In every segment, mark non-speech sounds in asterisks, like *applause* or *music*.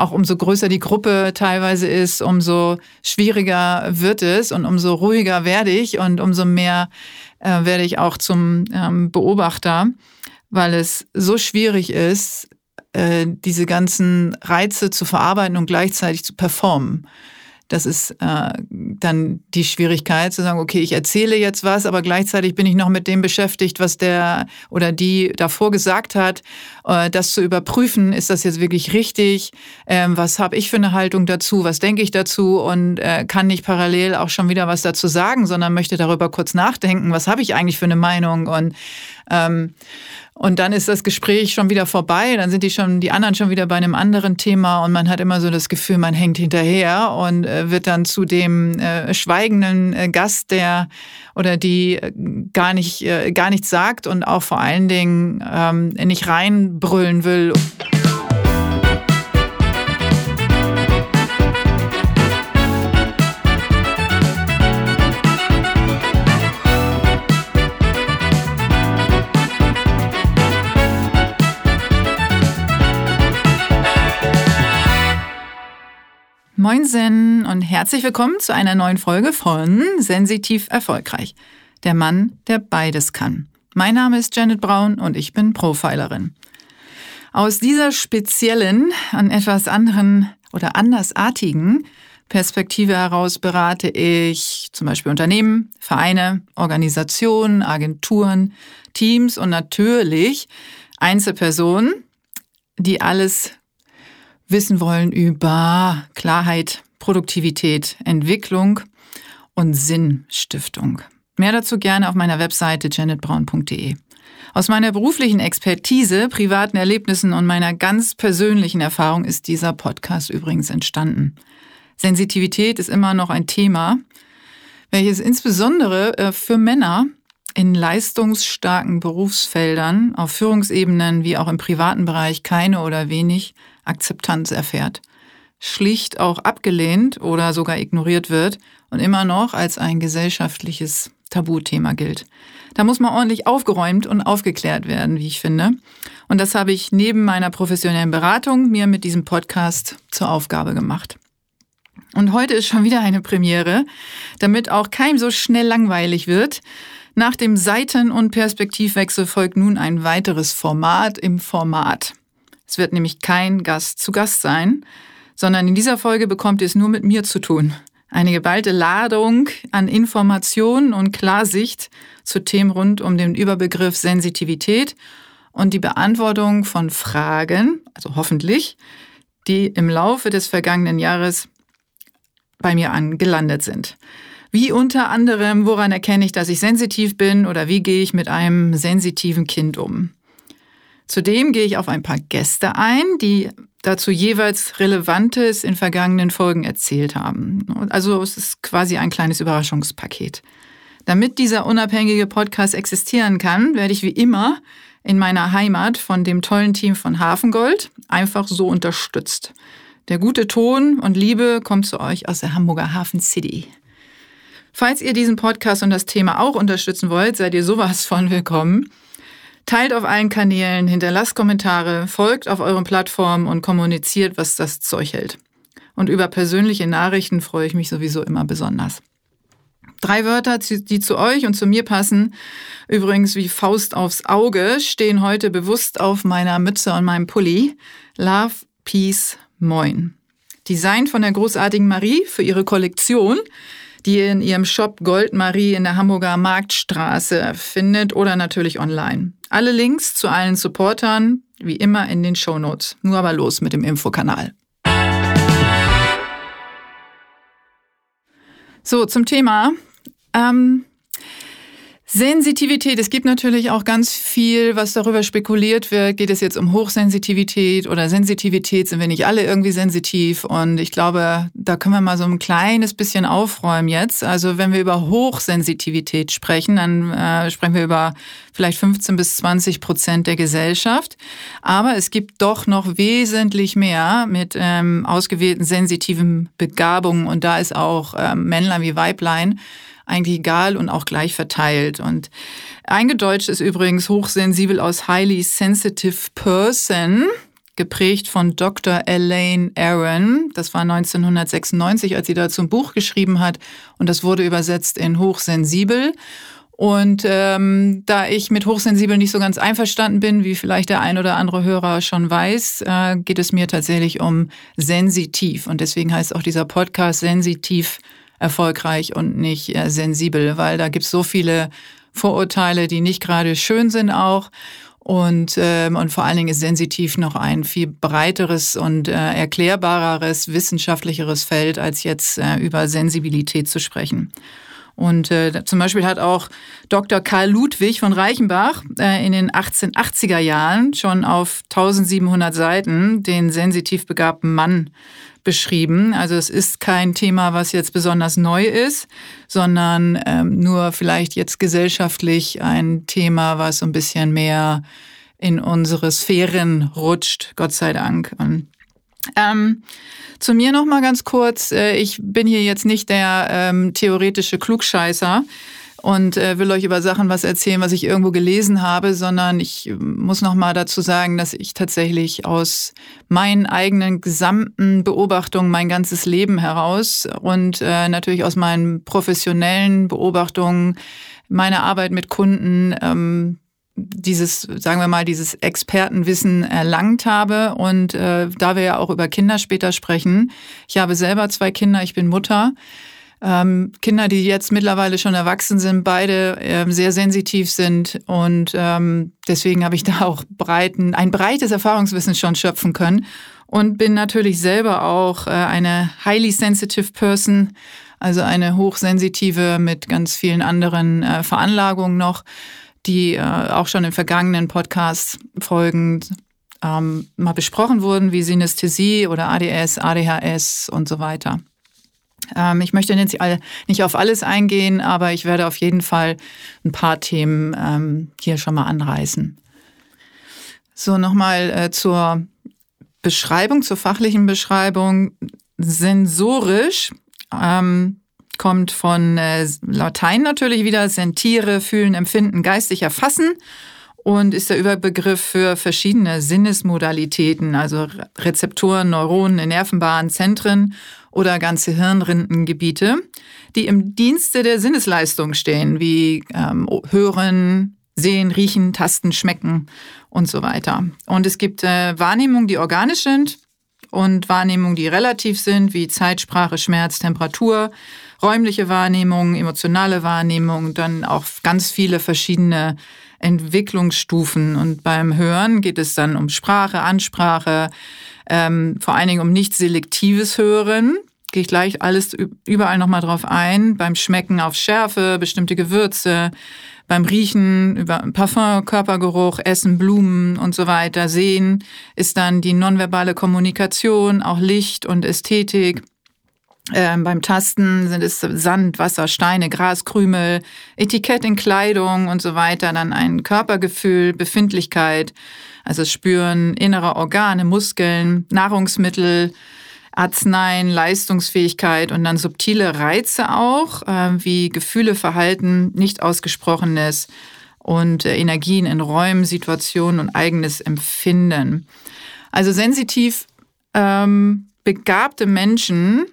auch umso größer die Gruppe teilweise ist, umso schwieriger wird es und umso ruhiger werde ich und umso mehr äh, werde ich auch zum ähm, Beobachter, weil es so schwierig ist, äh, diese ganzen Reize zu verarbeiten und gleichzeitig zu performen. Das ist äh, dann die Schwierigkeit zu sagen, okay, ich erzähle jetzt was, aber gleichzeitig bin ich noch mit dem beschäftigt, was der oder die davor gesagt hat. Äh, das zu überprüfen, ist das jetzt wirklich richtig? Ähm, was habe ich für eine Haltung dazu? Was denke ich dazu? Und äh, kann nicht parallel auch schon wieder was dazu sagen, sondern möchte darüber kurz nachdenken, was habe ich eigentlich für eine Meinung? Und ähm, und dann ist das Gespräch schon wieder vorbei, dann sind die schon, die anderen schon wieder bei einem anderen Thema und man hat immer so das Gefühl, man hängt hinterher und äh, wird dann zu dem äh, schweigenden äh, Gast, der oder die äh, gar nicht, gar nichts sagt und auch vor allen Dingen ähm, nicht reinbrüllen will. Moinsen und herzlich willkommen zu einer neuen Folge von Sensitiv Erfolgreich. Der Mann, der beides kann. Mein Name ist Janet Braun und ich bin Profilerin. Aus dieser speziellen, an etwas anderen oder andersartigen Perspektive heraus berate ich zum Beispiel Unternehmen, Vereine, Organisationen, Agenturen, Teams und natürlich Einzelpersonen, die alles wissen wollen über Klarheit, Produktivität, Entwicklung und Sinnstiftung. Mehr dazu gerne auf meiner Webseite janetbraun.de. Aus meiner beruflichen Expertise, privaten Erlebnissen und meiner ganz persönlichen Erfahrung ist dieser Podcast übrigens entstanden. Sensitivität ist immer noch ein Thema, welches insbesondere äh, für Männer in leistungsstarken Berufsfeldern auf Führungsebenen wie auch im privaten Bereich keine oder wenig Akzeptanz erfährt, schlicht auch abgelehnt oder sogar ignoriert wird und immer noch als ein gesellschaftliches Tabuthema gilt. Da muss man ordentlich aufgeräumt und aufgeklärt werden, wie ich finde. Und das habe ich neben meiner professionellen Beratung mir mit diesem Podcast zur Aufgabe gemacht. Und heute ist schon wieder eine Premiere, damit auch keinem so schnell langweilig wird. Nach dem Seiten- und Perspektivwechsel folgt nun ein weiteres Format im Format. Es wird nämlich kein Gast zu Gast sein, sondern in dieser Folge bekommt ihr es nur mit mir zu tun. Eine geballte Ladung an Informationen und Klarsicht zu Themen rund um den Überbegriff Sensitivität und die Beantwortung von Fragen, also hoffentlich, die im Laufe des vergangenen Jahres bei mir angelandet sind. Wie unter anderem, woran erkenne ich, dass ich sensitiv bin oder wie gehe ich mit einem sensitiven Kind um? Zudem gehe ich auf ein paar Gäste ein, die dazu jeweils Relevantes in vergangenen Folgen erzählt haben. Also es ist quasi ein kleines Überraschungspaket. Damit dieser unabhängige Podcast existieren kann, werde ich wie immer in meiner Heimat von dem tollen Team von Hafengold einfach so unterstützt. Der gute Ton und Liebe kommt zu euch aus der Hamburger Hafen City. Falls ihr diesen Podcast und das Thema auch unterstützen wollt, seid ihr sowas von willkommen. Teilt auf allen Kanälen, hinterlasst Kommentare, folgt auf euren Plattformen und kommuniziert, was das Zeug hält. Und über persönliche Nachrichten freue ich mich sowieso immer besonders. Drei Wörter, die zu euch und zu mir passen, übrigens wie Faust aufs Auge, stehen heute bewusst auf meiner Mütze und meinem Pulli. Love, Peace, Moin. Design von der großartigen Marie für ihre Kollektion, die ihr in ihrem Shop Goldmarie in der Hamburger Marktstraße findet oder natürlich online. Alle Links zu allen Supportern wie immer in den Show Notes. Nur aber los mit dem Infokanal. So, zum Thema. Ähm, Sensitivität. Es gibt natürlich auch ganz viel, was darüber spekuliert wird. Geht es jetzt um Hochsensitivität oder Sensitivität? Sind wir nicht alle irgendwie sensitiv? Und ich glaube, da können wir mal so ein kleines bisschen aufräumen jetzt. Also wenn wir über Hochsensitivität sprechen, dann äh, sprechen wir über vielleicht 15 bis 20 Prozent der Gesellschaft. Aber es gibt doch noch wesentlich mehr mit ähm, ausgewählten sensitiven Begabungen. Und da ist auch ähm, Männlein wie Weiblein eigentlich egal und auch gleich verteilt. Und eingedeutscht ist übrigens hochsensibel aus highly sensitive person. geprägt von Dr. Elaine Aaron. Das war 1996, als sie dazu ein Buch geschrieben hat und das wurde übersetzt in Hochsensibel. Und ähm, da ich mit Hochsensibel nicht so ganz einverstanden bin, wie vielleicht der ein oder andere Hörer schon weiß, äh, geht es mir tatsächlich um sensitiv. Und deswegen heißt auch dieser Podcast sensitiv erfolgreich und nicht äh, sensibel, weil da gibt es so viele Vorurteile, die nicht gerade schön sind auch. Und, ähm, und vor allen Dingen ist sensitiv noch ein viel breiteres und äh, erklärbareres, wissenschaftlicheres Feld, als jetzt äh, über Sensibilität zu sprechen. Und äh, zum Beispiel hat auch Dr. Karl Ludwig von Reichenbach äh, in den 1880er Jahren schon auf 1700 Seiten den sensitiv begabten Mann beschrieben. Also es ist kein Thema, was jetzt besonders neu ist, sondern ähm, nur vielleicht jetzt gesellschaftlich ein Thema, was so ein bisschen mehr in unsere Sphären rutscht, Gott sei Dank. Und, ähm, zu mir noch mal ganz kurz. Äh, ich bin hier jetzt nicht der ähm, theoretische Klugscheißer und äh, will euch über Sachen was erzählen, was ich irgendwo gelesen habe, sondern ich äh, muss noch mal dazu sagen, dass ich tatsächlich aus meinen eigenen gesamten Beobachtungen mein ganzes Leben heraus und äh, natürlich aus meinen professionellen Beobachtungen, meiner Arbeit mit Kunden ähm, dieses, sagen wir mal, dieses Expertenwissen erlangt habe. Und äh, da wir ja auch über Kinder später sprechen, ich habe selber zwei Kinder, ich bin Mutter. Ähm, Kinder, die jetzt mittlerweile schon erwachsen sind, beide ähm, sehr sensitiv sind und ähm, deswegen habe ich da auch breiten, ein breites Erfahrungswissen schon schöpfen können und bin natürlich selber auch äh, eine highly sensitive Person, also eine hochsensitive mit ganz vielen anderen äh, Veranlagungen noch die äh, auch schon in vergangenen Podcast-Folgen ähm, mal besprochen wurden, wie Synästhesie oder ADS, ADHS und so weiter. Ähm, ich möchte jetzt nicht auf alles eingehen, aber ich werde auf jeden Fall ein paar Themen ähm, hier schon mal anreißen. So, nochmal äh, zur Beschreibung, zur fachlichen Beschreibung. Sensorisch ähm, kommt von äh, Latein natürlich wieder, sentiere, fühlen, empfinden, geistig erfassen und ist der Überbegriff für verschiedene Sinnesmodalitäten, also Rezeptoren, Neuronen Nervenbahnen, Zentren oder ganze Hirnrindengebiete, die im Dienste der Sinnesleistung stehen, wie ähm, Hören, Sehen, Riechen, Tasten, Schmecken und so weiter. Und es gibt äh, Wahrnehmungen, die organisch sind und Wahrnehmungen, die relativ sind, wie Zeitsprache, Schmerz, Temperatur räumliche Wahrnehmung, emotionale Wahrnehmung, dann auch ganz viele verschiedene Entwicklungsstufen. Und beim Hören geht es dann um Sprache, Ansprache, ähm, vor allen Dingen um nicht selektives Hören. Gehe ich gleich alles überall nochmal drauf ein. Beim Schmecken auf Schärfe, bestimmte Gewürze, beim Riechen über Parfum, Körpergeruch, Essen, Blumen und so weiter. Sehen ist dann die nonverbale Kommunikation, auch Licht und Ästhetik. Ähm, beim Tasten sind es Sand, Wasser, Steine, Gras, Krümel, Etikett in Kleidung und so weiter. Dann ein Körpergefühl, Befindlichkeit, also Spüren innerer Organe, Muskeln, Nahrungsmittel, Arzneien, Leistungsfähigkeit und dann subtile Reize auch, äh, wie Gefühle, Verhalten, nicht ausgesprochenes und äh, Energien in Räumen, Situationen und eigenes Empfinden. Also sensitiv ähm, begabte Menschen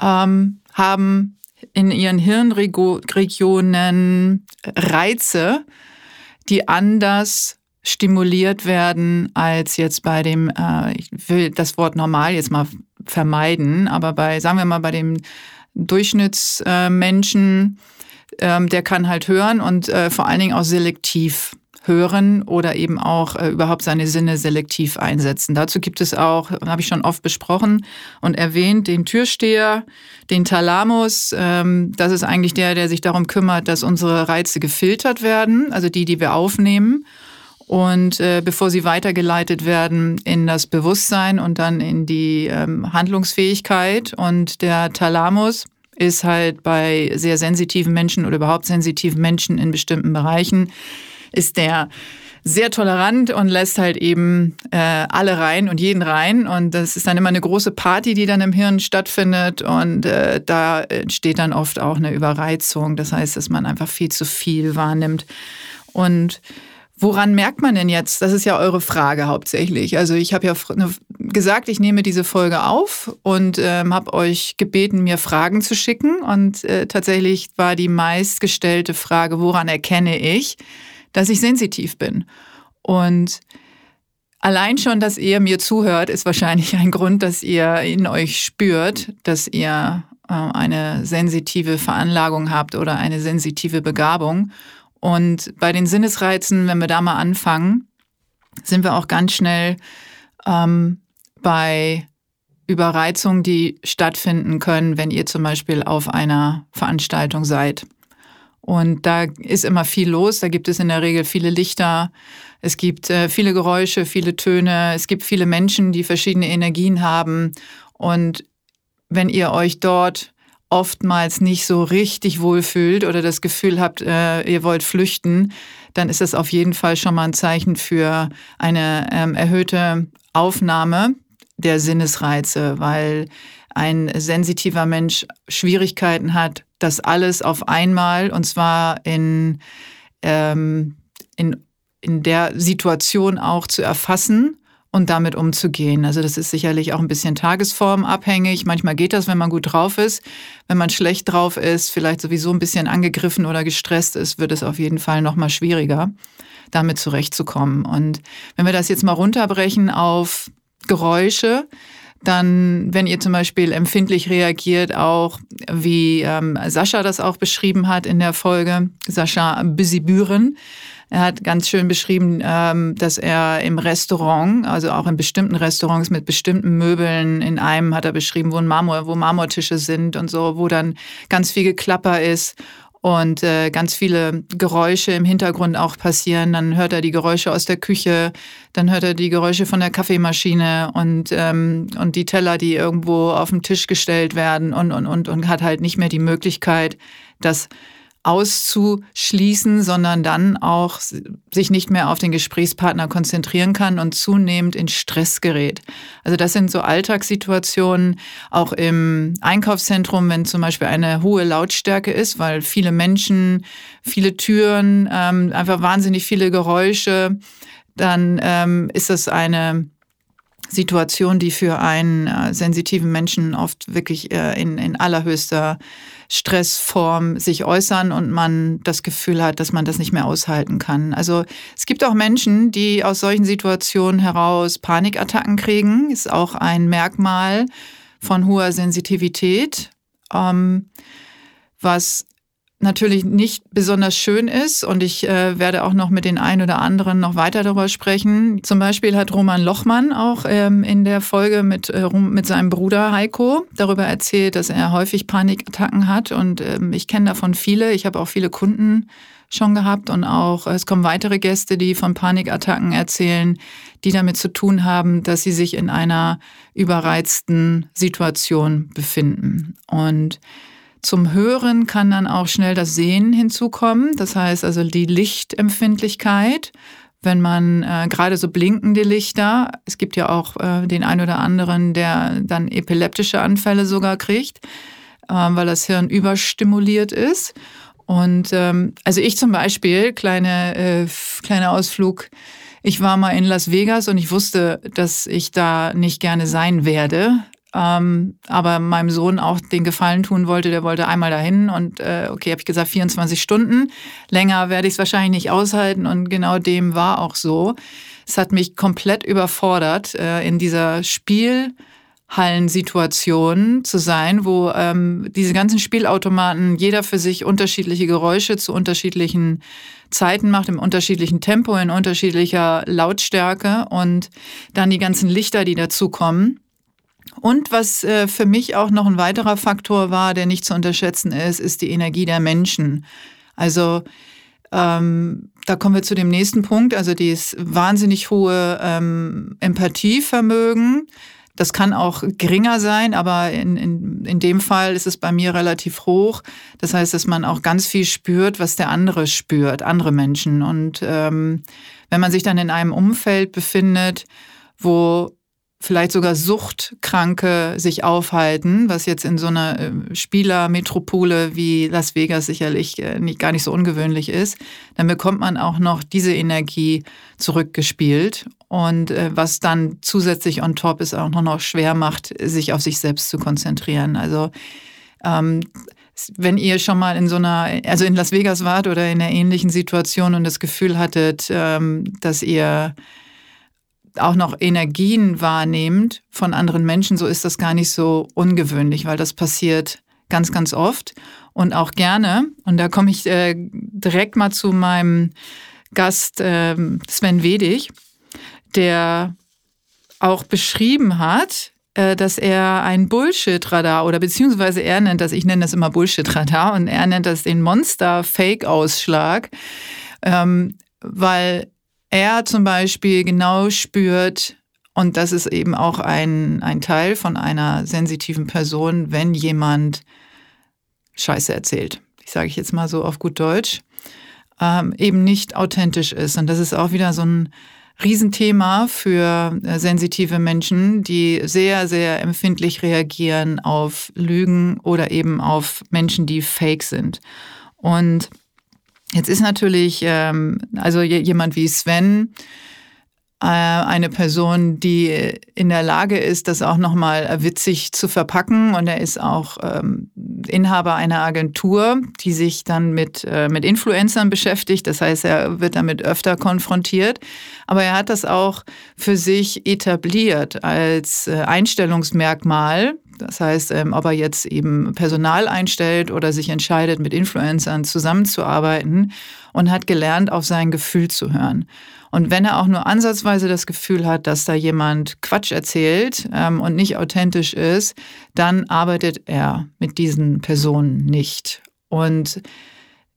ähm, haben in ihren Hirnregionen Reize, die anders stimuliert werden als jetzt bei dem, äh, ich will das Wort normal jetzt mal vermeiden, aber bei, sagen wir mal, bei dem Durchschnittsmenschen, äh, ähm, der kann halt hören und äh, vor allen Dingen auch selektiv hören oder eben auch äh, überhaupt seine Sinne selektiv einsetzen. Dazu gibt es auch, habe ich schon oft besprochen und erwähnt, den Türsteher, den Thalamus. Ähm, das ist eigentlich der, der sich darum kümmert, dass unsere Reize gefiltert werden, also die, die wir aufnehmen. Und äh, bevor sie weitergeleitet werden in das Bewusstsein und dann in die ähm, Handlungsfähigkeit. Und der Thalamus ist halt bei sehr sensitiven Menschen oder überhaupt sensitiven Menschen in bestimmten Bereichen ist der sehr tolerant und lässt halt eben äh, alle rein und jeden rein. Und das ist dann immer eine große Party, die dann im Hirn stattfindet. Und äh, da entsteht dann oft auch eine Überreizung. Das heißt, dass man einfach viel zu viel wahrnimmt. Und Woran merkt man denn jetzt? Das ist ja eure Frage hauptsächlich. Also ich habe ja ne, gesagt, ich nehme diese Folge auf und ähm, habe euch gebeten, mir Fragen zu schicken. Und äh, tatsächlich war die meistgestellte Frage, woran erkenne ich, dass ich sensitiv bin? Und allein schon, dass ihr mir zuhört, ist wahrscheinlich ein Grund, dass ihr in euch spürt, dass ihr äh, eine sensitive Veranlagung habt oder eine sensitive Begabung. Und bei den Sinnesreizen, wenn wir da mal anfangen, sind wir auch ganz schnell ähm, bei Überreizungen, die stattfinden können, wenn ihr zum Beispiel auf einer Veranstaltung seid. Und da ist immer viel los. Da gibt es in der Regel viele Lichter. Es gibt äh, viele Geräusche, viele Töne. Es gibt viele Menschen, die verschiedene Energien haben. Und wenn ihr euch dort oftmals nicht so richtig wohlfühlt oder das Gefühl habt, äh, ihr wollt flüchten, dann ist das auf jeden Fall schon mal ein Zeichen für eine ähm, erhöhte Aufnahme der Sinnesreize, weil ein sensitiver Mensch Schwierigkeiten hat, das alles auf einmal und zwar in, ähm, in, in der Situation auch zu erfassen und damit umzugehen. Also das ist sicherlich auch ein bisschen tagesformabhängig. Manchmal geht das, wenn man gut drauf ist. Wenn man schlecht drauf ist, vielleicht sowieso ein bisschen angegriffen oder gestresst ist, wird es auf jeden Fall noch mal schwieriger, damit zurechtzukommen. Und wenn wir das jetzt mal runterbrechen auf Geräusche, dann, wenn ihr zum Beispiel empfindlich reagiert, auch wie ähm, Sascha das auch beschrieben hat in der Folge, Sascha Büsibüren, er hat ganz schön beschrieben, ähm, dass er im Restaurant, also auch in bestimmten Restaurants mit bestimmten Möbeln, in einem hat er beschrieben, wo, ein Marmor, wo Marmortische sind und so, wo dann ganz viel Geklapper ist und äh, ganz viele Geräusche im Hintergrund auch passieren. Dann hört er die Geräusche aus der Küche, dann hört er die Geräusche von der Kaffeemaschine und, ähm, und die Teller, die irgendwo auf den Tisch gestellt werden und, und, und, und hat halt nicht mehr die Möglichkeit, das auszuschließen, sondern dann auch sich nicht mehr auf den Gesprächspartner konzentrieren kann und zunehmend in Stress gerät. Also das sind so Alltagssituationen, auch im Einkaufszentrum, wenn zum Beispiel eine hohe Lautstärke ist, weil viele Menschen, viele Türen, ähm, einfach wahnsinnig viele Geräusche, dann ähm, ist das eine Situation, die für einen äh, sensitiven Menschen oft wirklich äh, in, in allerhöchster Stressform sich äußern und man das Gefühl hat, dass man das nicht mehr aushalten kann. Also es gibt auch Menschen, die aus solchen Situationen heraus Panikattacken kriegen. Ist auch ein Merkmal von hoher Sensitivität, ähm, was natürlich nicht besonders schön ist und ich äh, werde auch noch mit den einen oder anderen noch weiter darüber sprechen. Zum Beispiel hat Roman Lochmann auch ähm, in der Folge mit, äh, mit seinem Bruder Heiko darüber erzählt, dass er häufig Panikattacken hat und ähm, ich kenne davon viele. Ich habe auch viele Kunden schon gehabt und auch es kommen weitere Gäste, die von Panikattacken erzählen, die damit zu tun haben, dass sie sich in einer überreizten Situation befinden und zum Hören kann dann auch schnell das Sehen hinzukommen. Das heißt also die Lichtempfindlichkeit. Wenn man äh, gerade so blinkende Lichter, es gibt ja auch äh, den einen oder anderen, der dann epileptische Anfälle sogar kriegt, äh, weil das Hirn überstimuliert ist. Und ähm, also ich zum Beispiel, kleine, äh, kleiner Ausflug, ich war mal in Las Vegas und ich wusste, dass ich da nicht gerne sein werde. Ähm, aber meinem Sohn auch den Gefallen tun wollte, der wollte einmal dahin und äh, okay, habe ich gesagt 24 Stunden. Länger werde ich es wahrscheinlich nicht aushalten und genau dem war auch so. Es hat mich komplett überfordert, äh, in dieser Spielhallensituation zu sein, wo ähm, diese ganzen Spielautomaten jeder für sich unterschiedliche Geräusche zu unterschiedlichen Zeiten macht, im unterschiedlichen Tempo, in unterschiedlicher Lautstärke und dann die ganzen Lichter, die dazukommen. Und was äh, für mich auch noch ein weiterer Faktor war, der nicht zu unterschätzen ist, ist die Energie der Menschen. Also ähm, da kommen wir zu dem nächsten Punkt, also dieses wahnsinnig hohe ähm, Empathievermögen. Das kann auch geringer sein, aber in, in, in dem Fall ist es bei mir relativ hoch. Das heißt, dass man auch ganz viel spürt, was der andere spürt, andere Menschen. Und ähm, wenn man sich dann in einem Umfeld befindet, wo vielleicht sogar Suchtkranke sich aufhalten, was jetzt in so einer äh, Spielermetropole wie Las Vegas sicherlich äh, nicht, gar nicht so ungewöhnlich ist, dann bekommt man auch noch diese Energie zurückgespielt. Und äh, was dann zusätzlich on top ist, auch noch schwer macht, sich auf sich selbst zu konzentrieren. Also ähm, wenn ihr schon mal in so einer, also in Las Vegas wart oder in einer ähnlichen Situation und das Gefühl hattet, ähm, dass ihr auch noch Energien wahrnehmt von anderen Menschen, so ist das gar nicht so ungewöhnlich, weil das passiert ganz, ganz oft und auch gerne. Und da komme ich äh, direkt mal zu meinem Gast äh, Sven Wedig, der auch beschrieben hat, äh, dass er ein Bullshit-Radar oder beziehungsweise er nennt das, ich nenne das immer Bullshit-Radar und er nennt das den Monster-Fake-Ausschlag, ähm, weil er zum Beispiel genau spürt, und das ist eben auch ein, ein Teil von einer sensitiven Person, wenn jemand Scheiße erzählt. Ich sage ich jetzt mal so auf gut Deutsch, ähm, eben nicht authentisch ist. Und das ist auch wieder so ein Riesenthema für äh, sensitive Menschen, die sehr, sehr empfindlich reagieren auf Lügen oder eben auf Menschen, die fake sind. Und Jetzt ist natürlich, ähm, also jemand wie Sven, äh, eine Person, die in der Lage ist, das auch nochmal witzig zu verpacken. Und er ist auch ähm, Inhaber einer Agentur, die sich dann mit, äh, mit Influencern beschäftigt. Das heißt, er wird damit öfter konfrontiert. Aber er hat das auch für sich etabliert als äh, Einstellungsmerkmal, das heißt, ähm, ob er jetzt eben Personal einstellt oder sich entscheidet, mit Influencern zusammenzuarbeiten und hat gelernt, auf sein Gefühl zu hören. Und wenn er auch nur ansatzweise das Gefühl hat, dass da jemand Quatsch erzählt ähm, und nicht authentisch ist, dann arbeitet er mit diesen Personen nicht. Und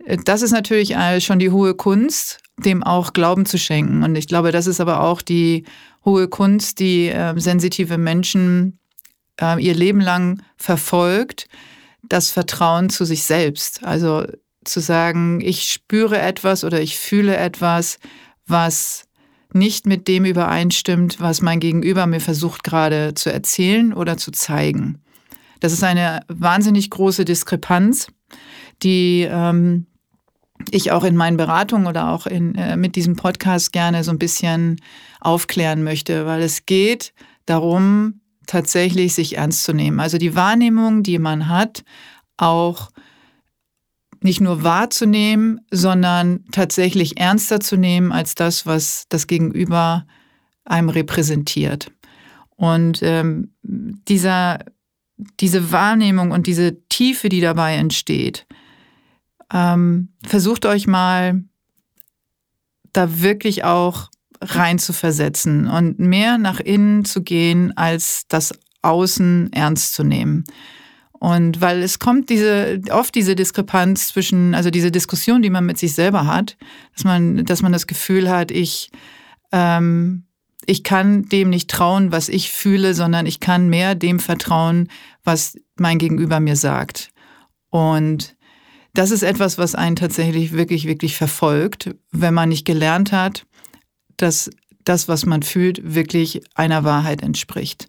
äh, das ist natürlich äh, schon die hohe Kunst, dem auch Glauben zu schenken. Und ich glaube, das ist aber auch die hohe Kunst, die äh, sensitive Menschen äh, ihr Leben lang verfolgt, das Vertrauen zu sich selbst. Also zu sagen, ich spüre etwas oder ich fühle etwas, was nicht mit dem übereinstimmt, was mein Gegenüber mir versucht gerade zu erzählen oder zu zeigen. Das ist eine wahnsinnig große Diskrepanz, die ähm, ich auch in meinen Beratungen oder auch in, äh, mit diesem Podcast gerne so ein bisschen aufklären möchte, weil es geht darum, tatsächlich sich ernst zu nehmen. Also die Wahrnehmung, die man hat, auch nicht nur wahrzunehmen, sondern tatsächlich ernster zu nehmen als das, was das Gegenüber einem repräsentiert. Und ähm, dieser, diese Wahrnehmung und diese Tiefe, die dabei entsteht, ähm, versucht euch mal da wirklich auch rein zu versetzen und mehr nach innen zu gehen, als das Außen ernst zu nehmen. Und weil es kommt diese, oft diese Diskrepanz zwischen, also diese Diskussion, die man mit sich selber hat, dass man, dass man das Gefühl hat, ich, ähm, ich kann dem nicht trauen, was ich fühle, sondern ich kann mehr dem vertrauen, was mein Gegenüber mir sagt. Und das ist etwas, was einen tatsächlich wirklich, wirklich verfolgt, wenn man nicht gelernt hat, dass das, was man fühlt, wirklich einer Wahrheit entspricht.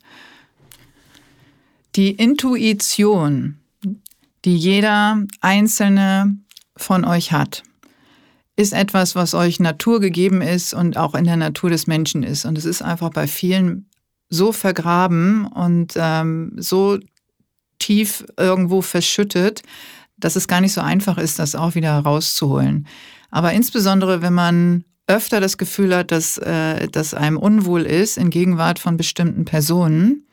Die Intuition, die jeder einzelne von euch hat, ist etwas, was euch naturgegeben ist und auch in der Natur des Menschen ist. Und es ist einfach bei vielen so vergraben und ähm, so tief irgendwo verschüttet, dass es gar nicht so einfach ist, das auch wieder rauszuholen. Aber insbesondere, wenn man öfter das Gefühl hat, dass, äh, dass einem unwohl ist in Gegenwart von bestimmten Personen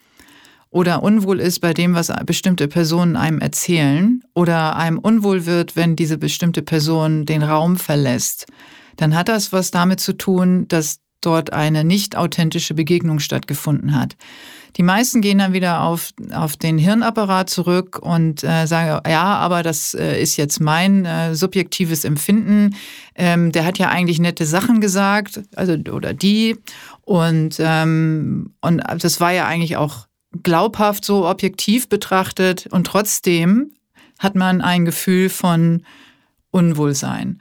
oder unwohl ist bei dem, was bestimmte Personen einem erzählen oder einem unwohl wird, wenn diese bestimmte Person den Raum verlässt, dann hat das was damit zu tun, dass dort eine nicht authentische Begegnung stattgefunden hat. Die meisten gehen dann wieder auf, auf den Hirnapparat zurück und äh, sagen, ja, aber das äh, ist jetzt mein äh, subjektives Empfinden. Ähm, der hat ja eigentlich nette Sachen gesagt, also oder die. Und, ähm, und das war ja eigentlich auch glaubhaft so objektiv betrachtet. Und trotzdem hat man ein Gefühl von Unwohlsein.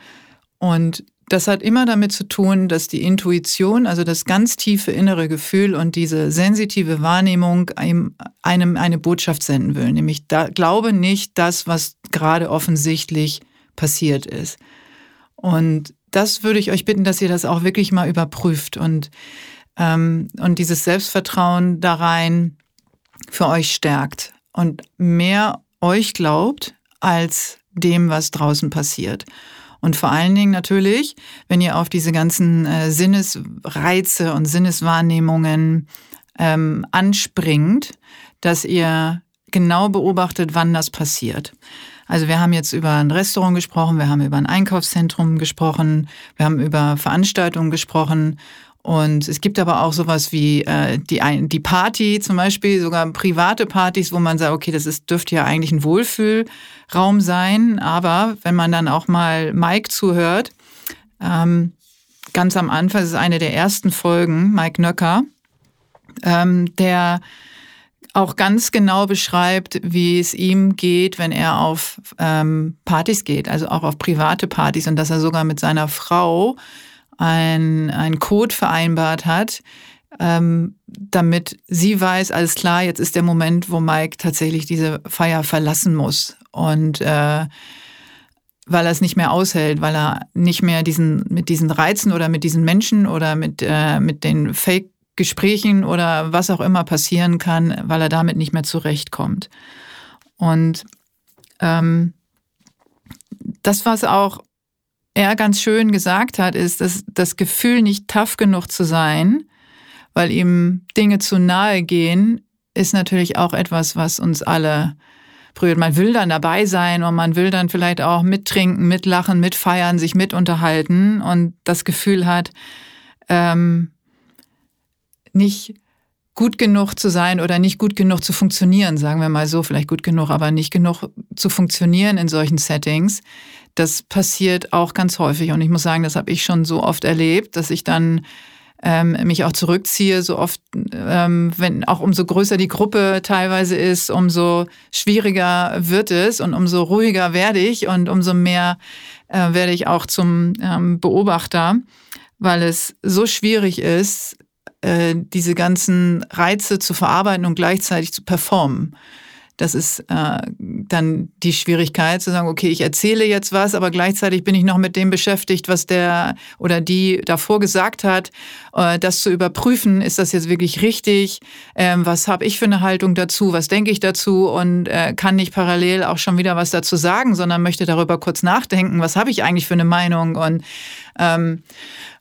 Und das hat immer damit zu tun, dass die Intuition, also das ganz tiefe innere Gefühl und diese sensitive Wahrnehmung einem, einem eine Botschaft senden will. Nämlich, da, glaube nicht das, was gerade offensichtlich passiert ist. Und das würde ich euch bitten, dass ihr das auch wirklich mal überprüft und, ähm, und dieses Selbstvertrauen da rein für euch stärkt und mehr euch glaubt als dem, was draußen passiert. Und vor allen Dingen natürlich, wenn ihr auf diese ganzen äh, Sinnesreize und Sinneswahrnehmungen ähm, anspringt, dass ihr genau beobachtet, wann das passiert. Also wir haben jetzt über ein Restaurant gesprochen, wir haben über ein Einkaufszentrum gesprochen, wir haben über Veranstaltungen gesprochen und es gibt aber auch sowas wie äh, die, die Party zum Beispiel, sogar private Partys, wo man sagt, okay, das ist, dürfte ja eigentlich ein Wohlfühlraum sein. Aber wenn man dann auch mal Mike zuhört, ähm, ganz am Anfang, das ist eine der ersten Folgen, Mike Nöcker, ähm, der auch ganz genau beschreibt, wie es ihm geht, wenn er auf ähm, Partys geht, also auch auf private Partys und dass er sogar mit seiner Frau ein, ein Code vereinbart hat, ähm, damit sie weiß, alles klar, jetzt ist der Moment, wo Mike tatsächlich diese Feier verlassen muss. Und äh, weil er es nicht mehr aushält, weil er nicht mehr diesen, mit diesen Reizen oder mit diesen Menschen oder mit, äh, mit den Fake-Gesprächen oder was auch immer passieren kann, weil er damit nicht mehr zurechtkommt. Und ähm, das, was auch er ganz schön gesagt hat, ist, dass das Gefühl, nicht tough genug zu sein, weil ihm Dinge zu nahe gehen, ist natürlich auch etwas, was uns alle berührt. Man will dann dabei sein und man will dann vielleicht auch mittrinken, mitlachen, mitfeiern, sich mitunterhalten und das Gefühl hat, ähm, nicht gut genug zu sein oder nicht gut genug zu funktionieren, sagen wir mal so, vielleicht gut genug, aber nicht genug zu funktionieren in solchen Settings. Das passiert auch ganz häufig und ich muss sagen, das habe ich schon so oft erlebt, dass ich dann ähm, mich auch zurückziehe, so oft, ähm, wenn auch umso größer die Gruppe teilweise ist, umso schwieriger wird es und umso ruhiger werde ich und umso mehr äh, werde ich auch zum ähm, Beobachter, weil es so schwierig ist, äh, diese ganzen Reize zu verarbeiten und gleichzeitig zu performen. Das ist äh, dann die Schwierigkeit zu sagen, okay, ich erzähle jetzt was, aber gleichzeitig bin ich noch mit dem beschäftigt, was der oder die davor gesagt hat. Äh, das zu überprüfen, ist das jetzt wirklich richtig? Ähm, was habe ich für eine Haltung dazu? Was denke ich dazu? Und äh, kann nicht parallel auch schon wieder was dazu sagen, sondern möchte darüber kurz nachdenken, was habe ich eigentlich für eine Meinung? Und ähm,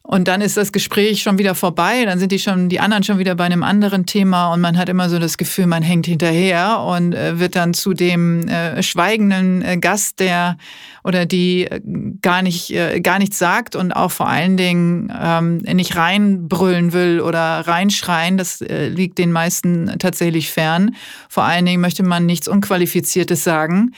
und dann ist das Gespräch schon wieder vorbei, dann sind die schon, die anderen schon wieder bei einem anderen Thema und man hat immer so das Gefühl, man hängt hinterher und äh, wird dann zu dem äh, schweigenden äh, Gast, der oder die äh, gar nicht, gar nichts sagt und auch vor allen Dingen ähm, nicht reinbrüllen will oder reinschreien. Das liegt den meisten tatsächlich fern. Vor allen Dingen möchte man nichts Unqualifiziertes sagen.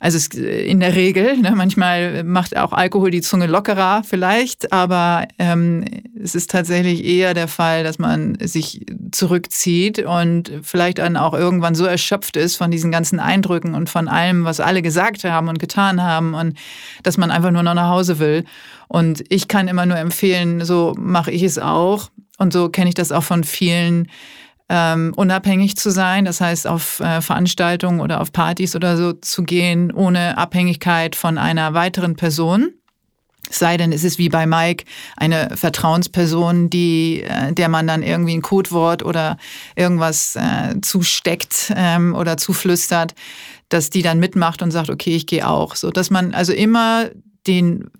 Also es, äh, in der Regel, ne, manchmal macht auch Alkohol die Zunge lockerer vielleicht, aber ähm, es ist tatsächlich eher der Fall, dass man sich zurückzieht und vielleicht dann auch irgendwann so erschöpft ist von diesen ganzen Eindrücken und von allem, was alle gesagt haben und getan haben und dass man einfach nur noch nach Hause will. Und ich kann immer nur empfehlen, so mache ich es auch. Und so kenne ich das auch von vielen ähm, unabhängig zu sein, das heißt auf äh, Veranstaltungen oder auf Partys oder so zu gehen, ohne Abhängigkeit von einer weiteren Person. Sei denn, es ist wie bei Mike eine Vertrauensperson, die, äh, der man dann irgendwie ein Codewort oder irgendwas äh, zusteckt ähm, oder zuflüstert, dass die dann mitmacht und sagt, okay, ich gehe auch. So dass man also immer den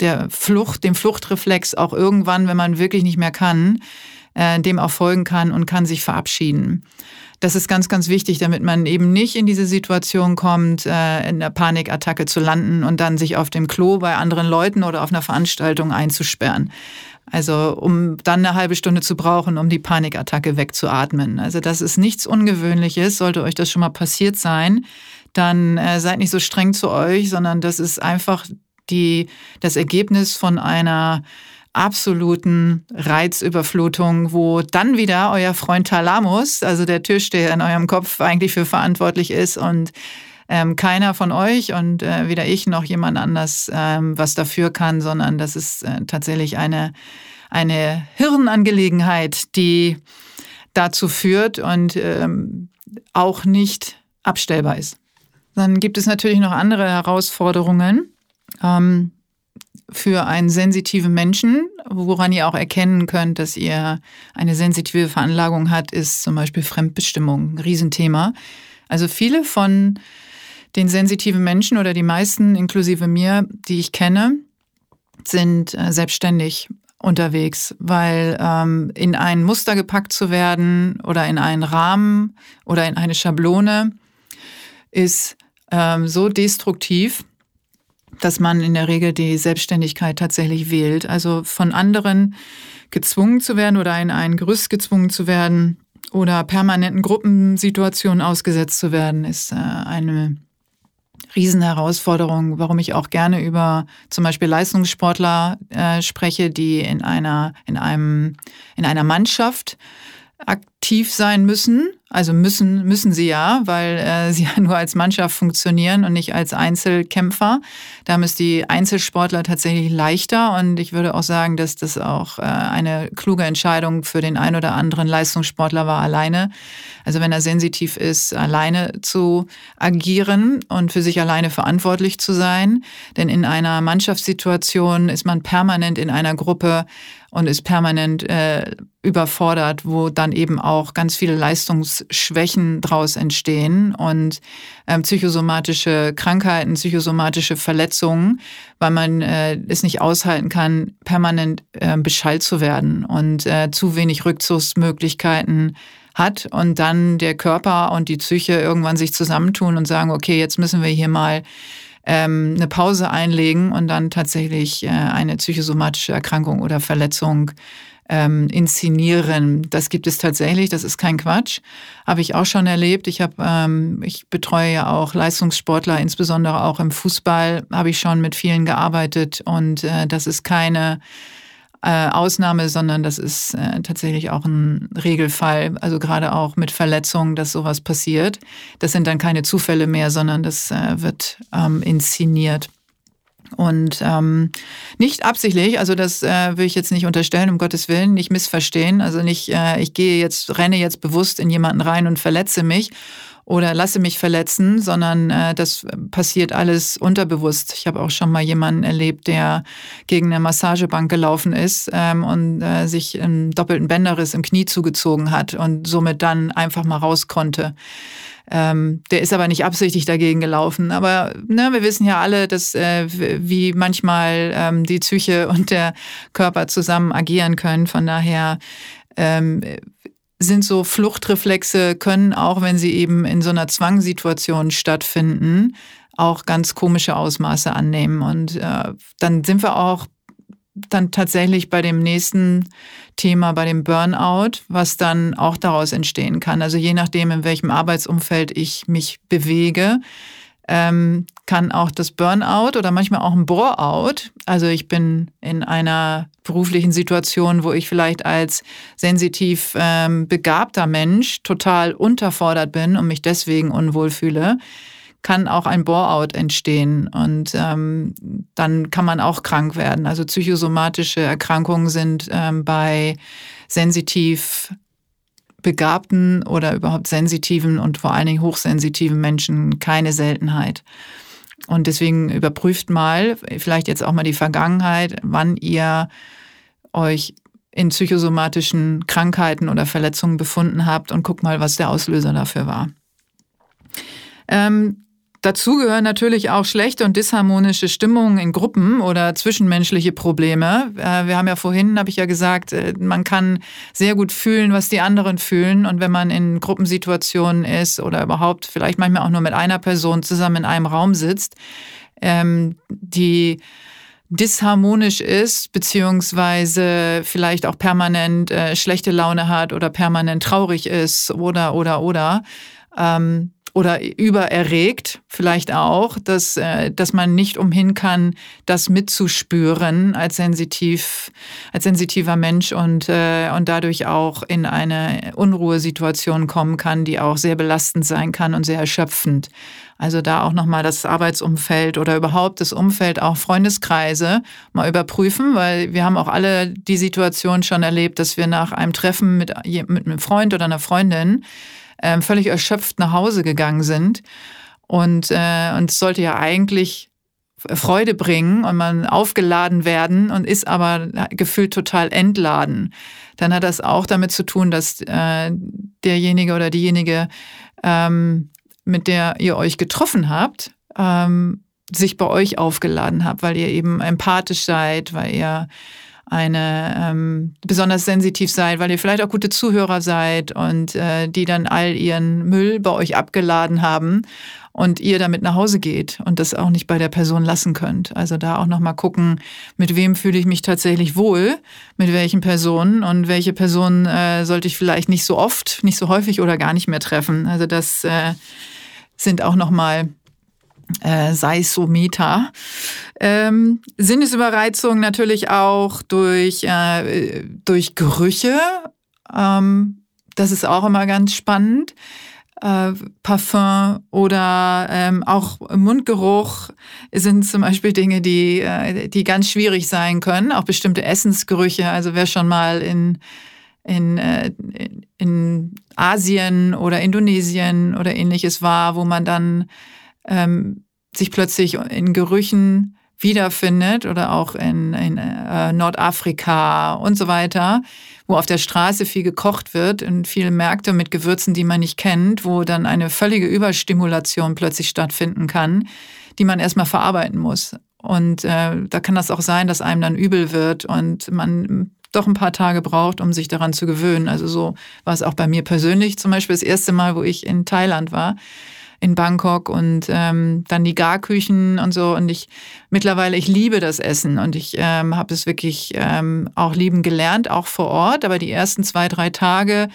der Flucht, dem Fluchtreflex auch irgendwann, wenn man wirklich nicht mehr kann, äh, dem auch folgen kann und kann sich verabschieden. Das ist ganz, ganz wichtig, damit man eben nicht in diese Situation kommt, äh, in der Panikattacke zu landen und dann sich auf dem Klo bei anderen Leuten oder auf einer Veranstaltung einzusperren. Also um dann eine halbe Stunde zu brauchen, um die Panikattacke wegzuatmen. Also das ist nichts Ungewöhnliches, sollte euch das schon mal passiert sein, dann äh, seid nicht so streng zu euch, sondern das ist einfach die, das Ergebnis von einer absoluten Reizüberflutung, wo dann wieder euer Freund Thalamus, also der Türsteher in eurem Kopf, eigentlich für verantwortlich ist und ähm, keiner von euch und äh, weder ich noch jemand anders ähm, was dafür kann, sondern das ist äh, tatsächlich eine, eine Hirnangelegenheit, die dazu führt und ähm, auch nicht abstellbar ist. Dann gibt es natürlich noch andere Herausforderungen. Ähm, für einen sensitiven Menschen, woran ihr auch erkennen könnt, dass ihr eine sensitive Veranlagung hat, ist zum Beispiel Fremdbestimmung, ein Riesenthema. Also viele von den sensitiven Menschen oder die meisten, inklusive mir, die ich kenne, sind äh, selbstständig unterwegs, weil ähm, in ein Muster gepackt zu werden oder in einen Rahmen oder in eine Schablone ist ähm, so destruktiv, dass man in der Regel die Selbstständigkeit tatsächlich wählt. Also von anderen gezwungen zu werden oder in ein Gerüst gezwungen zu werden oder permanenten Gruppensituationen ausgesetzt zu werden, ist äh, eine Riesenherausforderung, warum ich auch gerne über zum Beispiel Leistungssportler äh, spreche, die in einer, in einem, in einer Mannschaft aktiv sein müssen also müssen, müssen sie ja, weil äh, *laughs* sie ja nur als Mannschaft funktionieren und nicht als Einzelkämpfer. Da haben die Einzelsportler tatsächlich leichter und ich würde auch sagen, dass das auch äh, eine kluge Entscheidung für den ein oder anderen Leistungssportler war, alleine. Also wenn er sensitiv ist, alleine zu agieren und für sich alleine verantwortlich zu sein. Denn in einer Mannschaftssituation ist man permanent in einer Gruppe und ist permanent äh, überfordert, wo dann eben auch ganz viele Leistungsschwächen draus entstehen und äh, psychosomatische Krankheiten, psychosomatische Verletzungen, weil man äh, es nicht aushalten kann, permanent äh, beschallt zu werden und äh, zu wenig Rückzugsmöglichkeiten hat und dann der Körper und die Psyche irgendwann sich zusammentun und sagen, okay, jetzt müssen wir hier mal ähm, eine Pause einlegen und dann tatsächlich äh, eine psychosomatische Erkrankung oder Verletzung ähm, inszenieren. Das gibt es tatsächlich, das ist kein Quatsch. Habe ich auch schon erlebt. Ich habe, ähm, ich betreue ja auch Leistungssportler, insbesondere auch im Fußball habe ich schon mit vielen gearbeitet und äh, das ist keine äh, Ausnahme, sondern das ist äh, tatsächlich auch ein Regelfall. Also gerade auch mit Verletzungen, dass sowas passiert. Das sind dann keine Zufälle mehr, sondern das äh, wird ähm, inszeniert. Und ähm, nicht absichtlich, also das äh, will ich jetzt nicht unterstellen, um Gottes Willen, nicht missverstehen. Also nicht, äh, ich gehe jetzt, renne jetzt bewusst in jemanden rein und verletze mich oder lasse mich verletzen, sondern äh, das passiert alles unterbewusst. Ich habe auch schon mal jemanden erlebt, der gegen eine Massagebank gelaufen ist ähm, und äh, sich einen doppelten Bänderriss im Knie zugezogen hat und somit dann einfach mal raus konnte. Ähm, der ist aber nicht absichtlich dagegen gelaufen. Aber ne, wir wissen ja alle, dass äh, wie manchmal ähm, die Psyche *laughs* und der Körper zusammen agieren können. Von daher ähm, sind so Fluchtreflexe, können auch, wenn sie eben in so einer Zwangssituation stattfinden, auch ganz komische Ausmaße annehmen. Und äh, dann sind wir auch dann tatsächlich bei dem nächsten Thema, bei dem Burnout, was dann auch daraus entstehen kann. Also je nachdem, in welchem Arbeitsumfeld ich mich bewege, ähm, kann auch das Burnout oder manchmal auch ein Bore-out. Also ich bin in einer beruflichen Situation, wo ich vielleicht als sensitiv ähm, begabter Mensch total unterfordert bin und mich deswegen unwohl fühle, kann auch ein Bore-out entstehen und ähm, dann kann man auch krank werden. Also psychosomatische Erkrankungen sind ähm, bei sensitiv begabten oder überhaupt sensitiven und vor allen Dingen hochsensitiven Menschen keine Seltenheit. Und deswegen überprüft mal, vielleicht jetzt auch mal die Vergangenheit, wann ihr euch in psychosomatischen Krankheiten oder Verletzungen befunden habt und guckt mal, was der Auslöser dafür war. Ähm, Dazu gehören natürlich auch schlechte und disharmonische Stimmungen in Gruppen oder zwischenmenschliche Probleme. Äh, wir haben ja vorhin, habe ich ja gesagt, äh, man kann sehr gut fühlen, was die anderen fühlen. Und wenn man in Gruppensituationen ist oder überhaupt vielleicht manchmal auch nur mit einer Person zusammen in einem Raum sitzt, ähm, die disharmonisch ist, beziehungsweise vielleicht auch permanent äh, schlechte Laune hat oder permanent traurig ist oder, oder, oder, ähm, oder übererregt vielleicht auch, dass, äh, dass man nicht umhin kann, das mitzuspüren als sensitiv, als sensitiver Mensch und, äh, und dadurch auch in eine Unruhesituation kommen kann, die auch sehr belastend sein kann und sehr erschöpfend. Also da auch nochmal das Arbeitsumfeld oder überhaupt das Umfeld, auch Freundeskreise mal überprüfen, weil wir haben auch alle die Situation schon erlebt, dass wir nach einem Treffen mit, mit einem Freund oder einer Freundin äh, völlig erschöpft nach Hause gegangen sind. Und, äh, und es sollte ja eigentlich Freude bringen und man aufgeladen werden und ist aber gefühlt total entladen. Dann hat das auch damit zu tun, dass äh, derjenige oder diejenige, ähm, mit der ihr euch getroffen habt, ähm, sich bei euch aufgeladen habt, weil ihr eben empathisch seid, weil ihr eine ähm, besonders sensitiv seid, weil ihr vielleicht auch gute Zuhörer seid und äh, die dann all ihren Müll bei euch abgeladen haben und ihr damit nach Hause geht und das auch nicht bei der Person lassen könnt. Also da auch nochmal gucken, mit wem fühle ich mich tatsächlich wohl, mit welchen Personen und welche Personen äh, sollte ich vielleicht nicht so oft, nicht so häufig oder gar nicht mehr treffen. Also das äh, sind auch nochmal äh, Seisometer. Ähm, Sinnesüberreizung natürlich auch durch, äh, durch Gerüche. Ähm, das ist auch immer ganz spannend. Äh, Parfum oder ähm, auch Mundgeruch sind zum Beispiel Dinge, die, äh, die ganz schwierig sein können. Auch bestimmte Essensgerüche. Also wer schon mal in, in, äh, in Asien oder Indonesien oder ähnliches war, wo man dann ähm, sich plötzlich in Gerüchen wiederfindet oder auch in, in äh, Nordafrika und so weiter, wo auf der Straße viel gekocht wird in viele Märkte mit Gewürzen, die man nicht kennt, wo dann eine völlige Überstimulation plötzlich stattfinden kann, die man erstmal verarbeiten muss. Und äh, da kann das auch sein, dass einem dann übel wird und man doch ein paar Tage braucht, um sich daran zu gewöhnen. Also so war es auch bei mir persönlich. Zum Beispiel das erste Mal, wo ich in Thailand war in Bangkok und ähm, dann die Garküchen und so. Und ich mittlerweile, ich liebe das Essen und ich ähm, habe es wirklich ähm, auch lieben gelernt, auch vor Ort. Aber die ersten zwei, drei Tage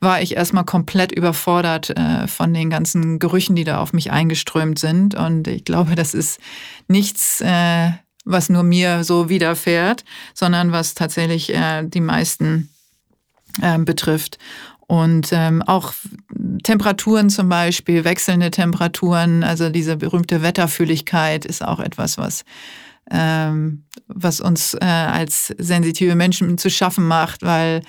war ich erstmal komplett überfordert äh, von den ganzen Gerüchen, die da auf mich eingeströmt sind. Und ich glaube, das ist nichts, äh, was nur mir so widerfährt, sondern was tatsächlich äh, die meisten äh, betrifft. Und ähm, auch Temperaturen zum Beispiel, wechselnde Temperaturen, also diese berühmte Wetterfühligkeit ist auch etwas, was, ähm, was uns äh, als sensitive Menschen zu schaffen macht, weil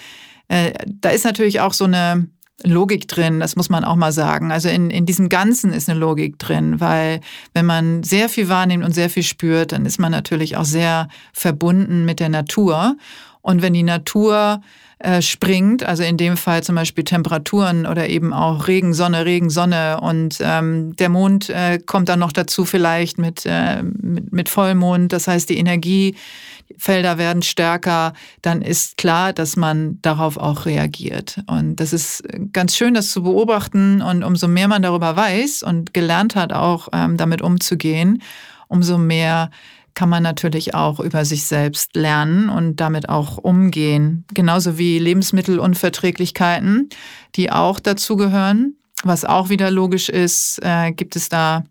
äh, da ist natürlich auch so eine Logik drin, das muss man auch mal sagen. Also in, in diesem Ganzen ist eine Logik drin, weil wenn man sehr viel wahrnimmt und sehr viel spürt, dann ist man natürlich auch sehr verbunden mit der Natur. Und wenn die Natur äh, springt, also in dem Fall zum Beispiel Temperaturen oder eben auch Regen, Sonne, Regen, Sonne und ähm, der Mond äh, kommt dann noch dazu vielleicht mit, äh, mit, mit Vollmond, das heißt die Energiefelder werden stärker, dann ist klar, dass man darauf auch reagiert. Und das ist ganz schön, das zu beobachten. Und umso mehr man darüber weiß und gelernt hat, auch ähm, damit umzugehen, umso mehr kann man natürlich auch über sich selbst lernen und damit auch umgehen. Genauso wie Lebensmittelunverträglichkeiten, die auch dazugehören. Was auch wieder logisch ist, äh, gibt es da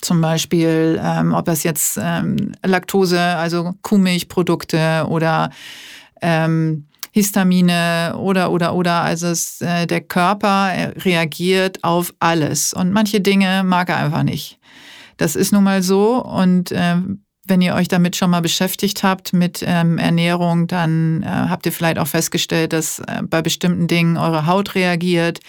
zum Beispiel, ähm, ob das jetzt ähm, Laktose, also Kuhmilchprodukte oder ähm, Histamine oder, oder, oder. Also es, äh, der Körper reagiert auf alles und manche Dinge mag er einfach nicht. Das ist nun mal so und äh, wenn ihr euch damit schon mal beschäftigt habt mit ähm, Ernährung, dann äh, habt ihr vielleicht auch festgestellt, dass äh, bei bestimmten Dingen eure Haut reagiert,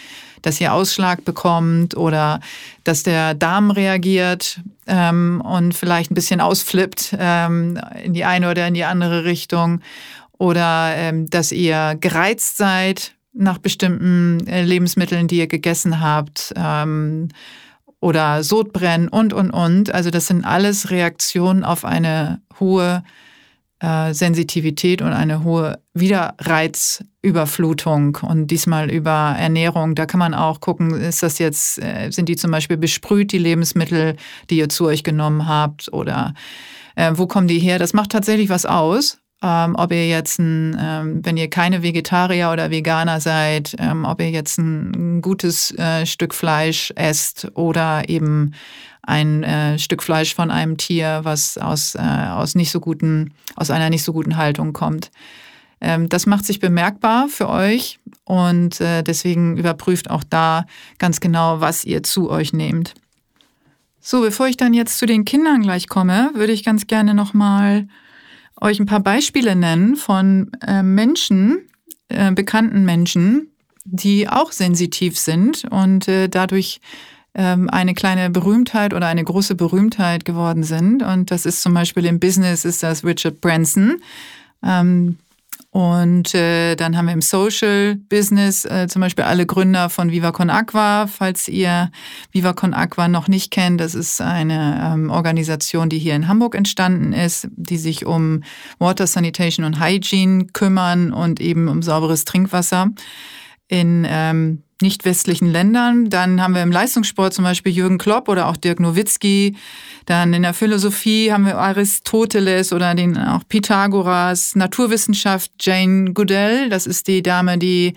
dass ihr Ausschlag bekommt oder dass der Darm reagiert ähm, und vielleicht ein bisschen ausflippt ähm, in die eine oder in die andere Richtung oder ähm, dass ihr gereizt seid nach bestimmten äh, Lebensmitteln, die ihr gegessen habt. Oder Sodbrennen und, und, und. Also das sind alles Reaktionen auf eine hohe äh, Sensitivität und eine hohe Wiederreizüberflutung und diesmal über Ernährung. Da kann man auch gucken, ist das jetzt, äh, sind die zum Beispiel besprüht, die Lebensmittel, die ihr zu euch genommen habt oder äh, wo kommen die her? Das macht tatsächlich was aus. Ähm, ob ihr jetzt, ein, ähm, wenn ihr keine Vegetarier oder Veganer seid, ähm, ob ihr jetzt ein, gutes äh, Stück Fleisch esst oder eben ein äh, Stück Fleisch von einem Tier, was aus, äh, aus nicht so guten, aus einer nicht so guten Haltung kommt. Ähm, das macht sich bemerkbar für euch und äh, deswegen überprüft auch da ganz genau, was ihr zu euch nehmt. So, bevor ich dann jetzt zu den Kindern gleich komme, würde ich ganz gerne nochmal euch ein paar Beispiele nennen von äh, Menschen, äh, bekannten Menschen, die auch sensitiv sind und äh, dadurch ähm, eine kleine Berühmtheit oder eine große Berühmtheit geworden sind. Und das ist zum Beispiel im Business ist das Richard Branson. Ähm, und äh, dann haben wir im Social Business äh, zum Beispiel alle Gründer von Viva Con Aqua. Falls ihr Viva Con Aqua noch nicht kennt, das ist eine ähm, Organisation, die hier in Hamburg entstanden ist, die sich um Water Sanitation und Hygiene kümmern und eben um sauberes Trinkwasser in ähm, nicht westlichen Ländern. Dann haben wir im Leistungssport zum Beispiel Jürgen Klopp oder auch Dirk Nowitzki. Dann in der Philosophie haben wir Aristoteles oder den auch Pythagoras. Naturwissenschaft Jane Goodell, das ist die Dame, die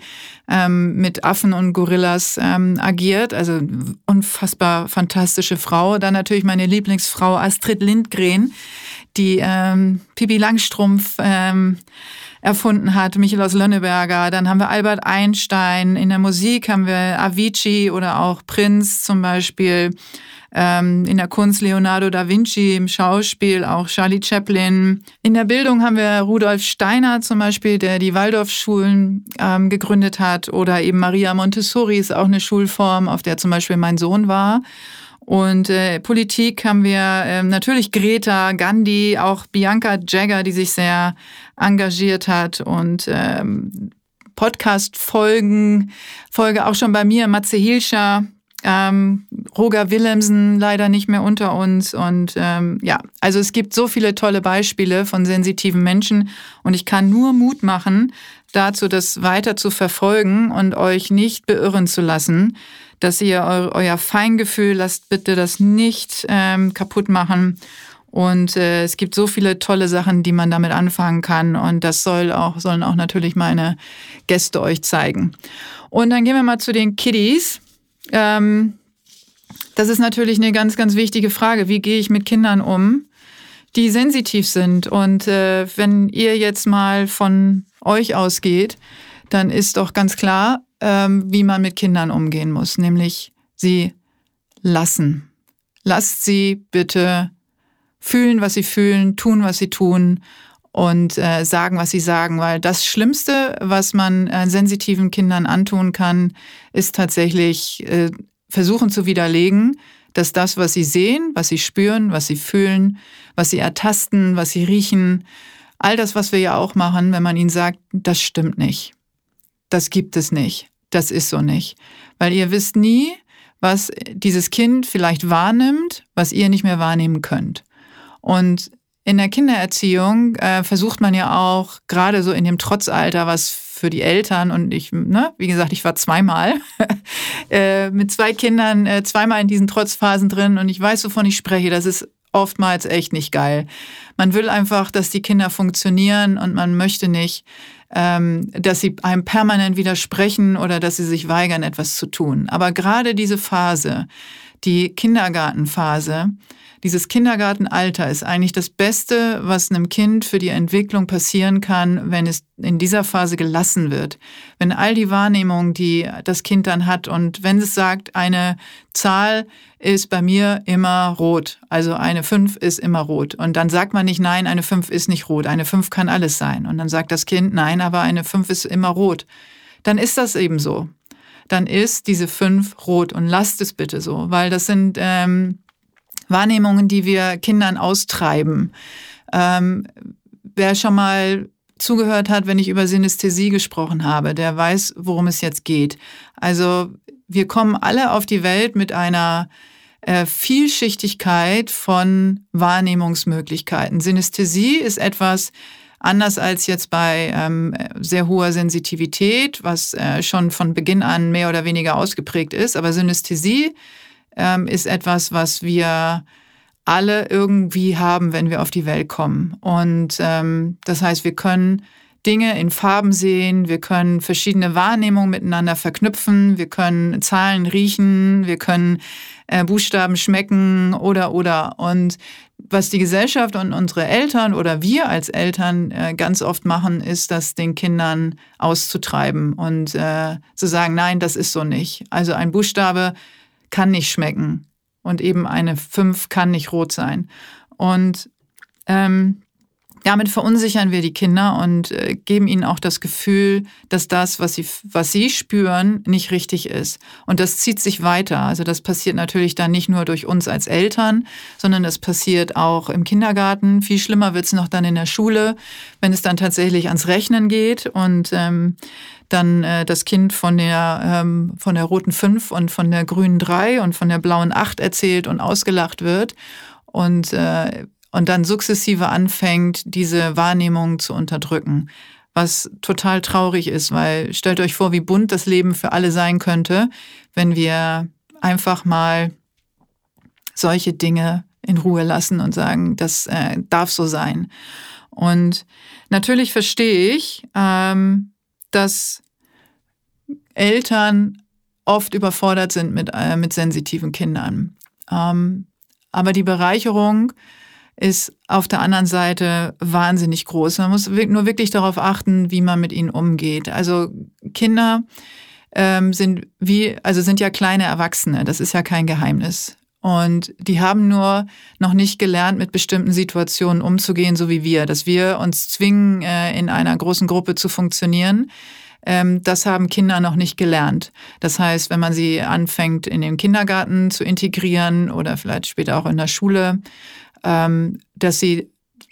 ähm, mit Affen und Gorillas ähm, agiert. Also unfassbar fantastische Frau. Dann natürlich meine Lieblingsfrau Astrid Lindgren, die ähm, Pipi Langstrumpf ähm, erfunden hat, Michael Lönneberger. Dann haben wir Albert Einstein. In der Musik haben wir Avicii oder auch Prinz zum Beispiel. Ähm, in der Kunst Leonardo da Vinci, im Schauspiel auch Charlie Chaplin. In der Bildung haben wir Rudolf Steiner zum Beispiel, der die Waldorfschulen ähm, gegründet hat. Oder eben Maria Montessori ist auch eine Schulform, auf der zum Beispiel mein Sohn war. Und äh, Politik haben wir äh, natürlich Greta, Gandhi, auch Bianca Jagger, die sich sehr engagiert hat und ähm, Podcast-Folgen, Folge auch schon bei mir, Matze Hilscher, ähm, Roger Willemsen leider nicht mehr unter uns. Und ähm, ja, also es gibt so viele tolle Beispiele von sensitiven Menschen und ich kann nur Mut machen, dazu das weiter zu verfolgen und euch nicht beirren zu lassen dass ihr eu euer Feingefühl lasst bitte das nicht ähm, kaputt machen. Und äh, es gibt so viele tolle Sachen, die man damit anfangen kann. Und das soll auch, sollen auch natürlich meine Gäste euch zeigen. Und dann gehen wir mal zu den Kiddies. Ähm, das ist natürlich eine ganz, ganz wichtige Frage. Wie gehe ich mit Kindern um, die sensitiv sind? Und äh, wenn ihr jetzt mal von euch ausgeht, dann ist doch ganz klar, ähm, wie man mit Kindern umgehen muss, nämlich sie lassen. Lasst sie bitte fühlen, was sie fühlen, tun, was sie tun und äh, sagen, was sie sagen, weil das Schlimmste, was man äh, sensitiven Kindern antun kann, ist tatsächlich äh, versuchen zu widerlegen, dass das, was sie sehen, was sie spüren, was sie fühlen, was sie ertasten, was sie riechen, all das, was wir ja auch machen, wenn man ihnen sagt, das stimmt nicht. Das gibt es nicht das ist so nicht. Weil ihr wisst nie, was dieses Kind vielleicht wahrnimmt, was ihr nicht mehr wahrnehmen könnt. Und in der Kindererziehung äh, versucht man ja auch, gerade so in dem Trotzalter, was für die Eltern und ich, ne, wie gesagt, ich war zweimal *laughs* äh, mit zwei Kindern, äh, zweimal in diesen Trotzphasen drin und ich weiß, wovon ich spreche. Das ist oftmals echt nicht geil. Man will einfach, dass die Kinder funktionieren und man möchte nicht, ähm, dass sie einem permanent widersprechen oder dass sie sich weigern, etwas zu tun. Aber gerade diese Phase, die Kindergartenphase, dieses Kindergartenalter ist eigentlich das Beste, was einem Kind für die Entwicklung passieren kann, wenn es in dieser Phase gelassen wird. Wenn all die Wahrnehmungen, die das Kind dann hat und wenn es sagt, eine Zahl ist bei mir immer rot, also eine 5 ist immer rot. Und dann sagt man nicht, nein, eine 5 ist nicht rot, eine 5 kann alles sein. Und dann sagt das Kind, nein, aber eine 5 ist immer rot. Dann ist das eben so. Dann ist diese 5 rot und lasst es bitte so, weil das sind... Ähm, Wahrnehmungen, die wir Kindern austreiben. Ähm, wer schon mal zugehört hat, wenn ich über Synästhesie gesprochen habe, der weiß, worum es jetzt geht. Also wir kommen alle auf die Welt mit einer äh, Vielschichtigkeit von Wahrnehmungsmöglichkeiten. Synästhesie ist etwas, anders als jetzt bei ähm, sehr hoher Sensitivität, was äh, schon von Beginn an mehr oder weniger ausgeprägt ist. Aber Synästhesie ähm, ist etwas, was wir alle irgendwie haben, wenn wir auf die Welt kommen. Und ähm, das heißt, wir können Dinge in Farben sehen, wir können verschiedene Wahrnehmungen miteinander verknüpfen, wir können Zahlen riechen, wir können äh, Buchstaben schmecken oder oder. Und was die Gesellschaft und unsere Eltern oder wir als Eltern äh, ganz oft machen, ist, das den Kindern auszutreiben und äh, zu sagen, nein, das ist so nicht. Also ein Buchstabe kann nicht schmecken und eben eine 5 kann nicht rot sein. Und ähm, damit verunsichern wir die Kinder und äh, geben ihnen auch das Gefühl, dass das, was sie, was sie spüren, nicht richtig ist. Und das zieht sich weiter. Also das passiert natürlich dann nicht nur durch uns als Eltern, sondern das passiert auch im Kindergarten. Viel schlimmer wird es noch dann in der Schule, wenn es dann tatsächlich ans Rechnen geht und ähm, dann äh, das Kind von der, ähm, von der roten 5 und von der grünen 3 und von der blauen 8 erzählt und ausgelacht wird. Und äh, und dann sukzessive anfängt, diese Wahrnehmung zu unterdrücken. Was total traurig ist, weil stellt euch vor, wie bunt das Leben für alle sein könnte, wenn wir einfach mal solche Dinge in Ruhe lassen und sagen, das äh, darf so sein. Und natürlich verstehe ich, ähm, dass Eltern oft überfordert sind mit, äh, mit sensitiven Kindern. Ähm, aber die Bereicherung ist auf der anderen Seite wahnsinnig groß. Man muss nur wirklich darauf achten, wie man mit ihnen umgeht. Also Kinder ähm, sind wie, also sind ja kleine Erwachsene. Das ist ja kein Geheimnis. Und die haben nur noch nicht gelernt, mit bestimmten Situationen umzugehen, so wie wir, dass wir uns zwingen, äh, in einer großen Gruppe zu funktionieren. Ähm, das haben Kinder noch nicht gelernt. Das heißt, wenn man sie anfängt, in den Kindergarten zu integrieren oder vielleicht später auch in der Schule, ähm, dass sie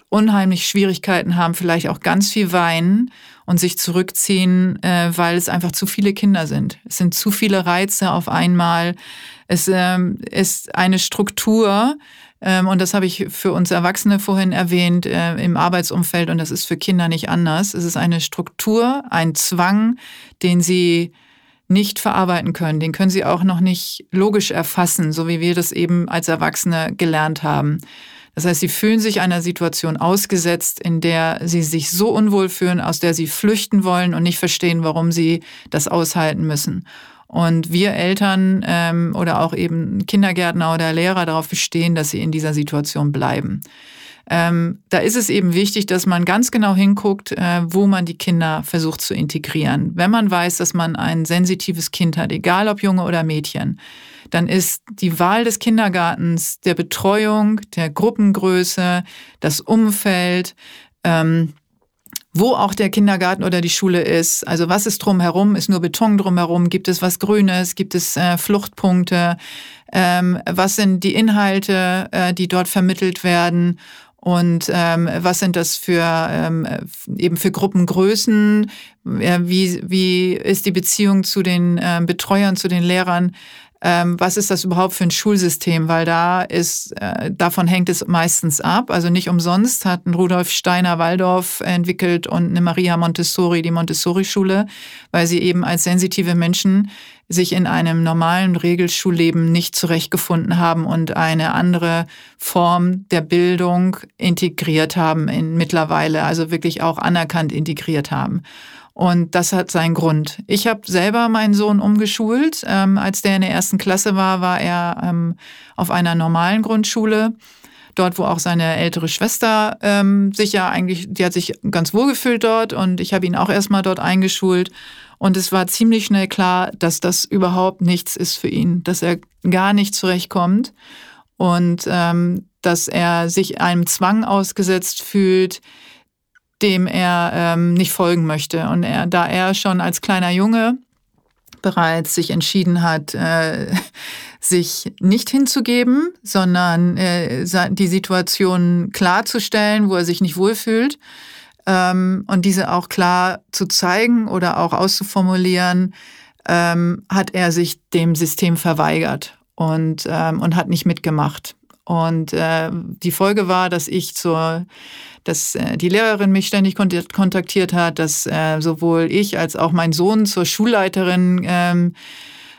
unheimlich Schwierigkeiten haben, vielleicht auch ganz viel weinen und sich zurückziehen, äh, weil es einfach zu viele Kinder sind. Es sind zu viele Reize auf einmal. Es ähm, ist eine Struktur, ähm, und das habe ich für uns Erwachsene vorhin erwähnt, äh, im Arbeitsumfeld, und das ist für Kinder nicht anders. Es ist eine Struktur, ein Zwang, den sie nicht verarbeiten können. Den können sie auch noch nicht logisch erfassen, so wie wir das eben als Erwachsene gelernt haben. Das heißt, sie fühlen sich einer Situation ausgesetzt, in der sie sich so unwohl fühlen, aus der sie flüchten wollen und nicht verstehen, warum sie das aushalten müssen. Und wir Eltern ähm, oder auch eben Kindergärtner oder Lehrer darauf bestehen, dass sie in dieser Situation bleiben. Ähm, da ist es eben wichtig, dass man ganz genau hinguckt, äh, wo man die Kinder versucht zu integrieren. Wenn man weiß, dass man ein sensitives Kind hat, egal ob Junge oder Mädchen, dann ist die Wahl des Kindergartens, der Betreuung, der Gruppengröße, das Umfeld, ähm, wo auch der Kindergarten oder die Schule ist. Also was ist drumherum? Ist nur Beton drumherum? Gibt es was Grünes? Gibt es äh, Fluchtpunkte? Ähm, was sind die Inhalte, äh, die dort vermittelt werden? Und ähm, was sind das für ähm, eben für Gruppengrößen? Wie, wie ist die Beziehung zu den ähm, Betreuern, zu den Lehrern? Ähm, was ist das überhaupt für ein Schulsystem? Weil da ist, äh, davon hängt es meistens ab. Also nicht umsonst hat ein Rudolf Steiner Waldorf entwickelt und eine Maria Montessori die Montessori-Schule, weil sie eben als sensitive Menschen sich in einem normalen Regelschulleben nicht zurechtgefunden haben und eine andere Form der Bildung integriert haben in mittlerweile, also wirklich auch anerkannt integriert haben. Und das hat seinen Grund. Ich habe selber meinen Sohn umgeschult. Ähm, als der in der ersten Klasse war, war er ähm, auf einer normalen Grundschule. Dort, wo auch seine ältere Schwester ähm, sich ja eigentlich, die hat sich ganz wohl gefühlt dort und ich habe ihn auch erstmal dort eingeschult. Und es war ziemlich schnell klar, dass das überhaupt nichts ist für ihn, dass er gar nicht zurechtkommt und ähm, dass er sich einem Zwang ausgesetzt fühlt, dem er ähm, nicht folgen möchte. Und er, da er schon als kleiner Junge bereits sich entschieden hat, äh, *laughs* sich nicht hinzugeben, sondern äh, die Situation klarzustellen, wo er sich nicht wohlfühlt ähm, und diese auch klar zu zeigen oder auch auszuformulieren, ähm, hat er sich dem System verweigert und, ähm, und hat nicht mitgemacht. Und äh, die Folge war, dass ich zur dass äh, die Lehrerin mich ständig kontaktiert hat, dass äh, sowohl ich als auch mein Sohn zur Schulleiterin ähm,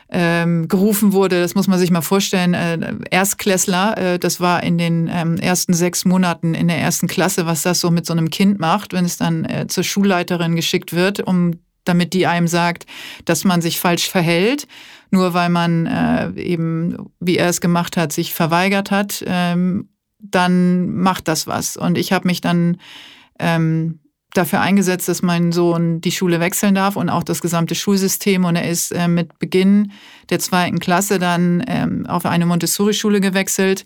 ähm, gerufen wurde, das muss man sich mal vorstellen, äh, Erstklässler, äh, das war in den ähm, ersten sechs Monaten in der ersten Klasse, was das so mit so einem Kind macht, wenn es dann äh, zur Schulleiterin geschickt wird, um damit die einem sagt, dass man sich falsch verhält, nur weil man äh, eben, wie er es gemacht hat, sich verweigert hat, ähm, dann macht das was. Und ich habe mich dann ähm, dafür eingesetzt, dass mein Sohn die Schule wechseln darf und auch das gesamte Schulsystem. Und er ist äh, mit Beginn der zweiten Klasse dann ähm, auf eine Montessori-Schule gewechselt,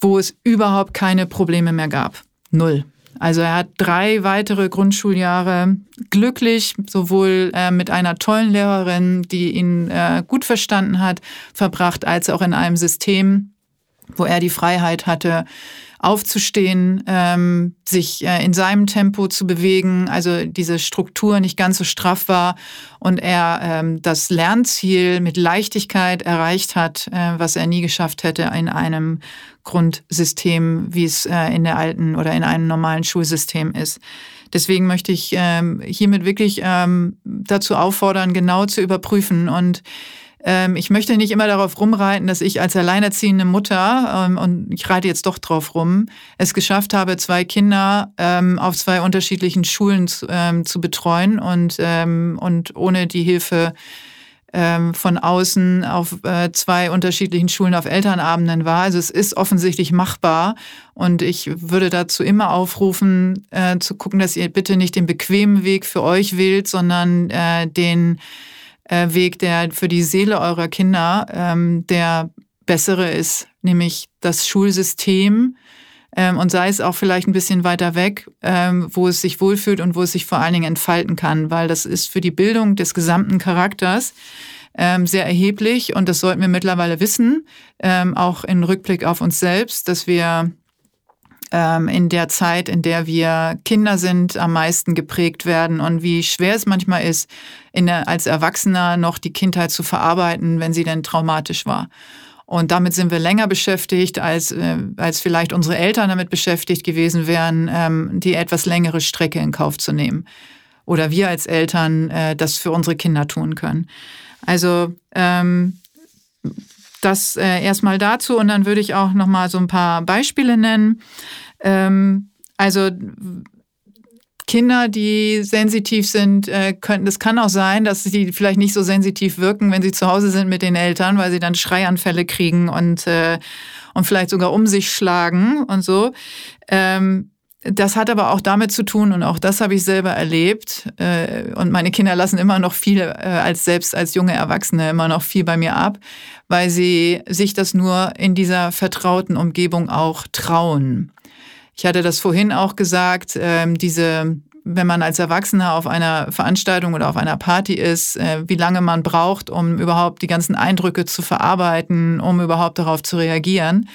wo es überhaupt keine Probleme mehr gab. Null. Also er hat drei weitere Grundschuljahre glücklich, sowohl äh, mit einer tollen Lehrerin, die ihn äh, gut verstanden hat, verbracht, als auch in einem System, wo er die Freiheit hatte, aufzustehen, ähm, sich äh, in seinem Tempo zu bewegen, also diese Struktur nicht ganz so straff war und er ähm, das Lernziel mit Leichtigkeit erreicht hat, äh, was er nie geschafft hätte in einem Grundsystem, wie es äh, in der alten oder in einem normalen Schulsystem ist. Deswegen möchte ich ähm, hiermit wirklich ähm, dazu auffordern, genau zu überprüfen und ähm, ich möchte nicht immer darauf rumreiten, dass ich als alleinerziehende Mutter, ähm, und ich reite jetzt doch drauf rum, es geschafft habe, zwei Kinder ähm, auf zwei unterschiedlichen Schulen zu, betreuen und, und ohne die Hilfe von außen auf äh, zwei unterschiedlichen Schulen auf Elternabenden war. Also es ist offensichtlich machbar und ich würde dazu immer aufrufen, äh, zu gucken, dass ihr bitte nicht den bequemen Weg für euch wählt, sondern äh, den äh, Weg, der für die Seele eurer Kinder ähm, der bessere ist, nämlich das Schulsystem. Ähm, und sei es auch vielleicht ein bisschen weiter weg, ähm, wo es sich wohlfühlt und wo es sich vor allen Dingen entfalten kann, weil das ist für die Bildung des gesamten Charakters ähm, sehr erheblich. Und das sollten wir mittlerweile wissen, ähm, auch in Rückblick auf uns selbst, dass wir ähm, in der Zeit, in der wir Kinder sind, am meisten geprägt werden und wie schwer es manchmal ist, der, als Erwachsener noch die Kindheit zu verarbeiten, wenn sie denn traumatisch war. Und damit sind wir länger beschäftigt, als, äh, als vielleicht unsere Eltern damit beschäftigt gewesen wären, ähm, die etwas längere Strecke in Kauf zu nehmen. Oder wir als Eltern äh, das für unsere Kinder tun können. Also ähm, das äh, erstmal dazu und dann würde ich auch noch mal so ein paar Beispiele nennen. Ähm, also Kinder, die sensitiv sind, äh, können, das kann auch sein, dass sie vielleicht nicht so sensitiv wirken, wenn sie zu Hause sind mit den Eltern, weil sie dann Schreianfälle kriegen und, äh, und vielleicht sogar um sich schlagen und so. Ähm, das hat aber auch damit zu tun, und auch das habe ich selber erlebt. Äh, und meine Kinder lassen immer noch viel, äh, als selbst als junge Erwachsene, immer noch viel bei mir ab, weil sie sich das nur in dieser vertrauten Umgebung auch trauen. Ich hatte das vorhin auch gesagt, ähm, diese, wenn man als Erwachsener auf einer Veranstaltung oder auf einer Party ist, äh, wie lange man braucht, um überhaupt die ganzen Eindrücke zu verarbeiten, um überhaupt darauf zu reagieren.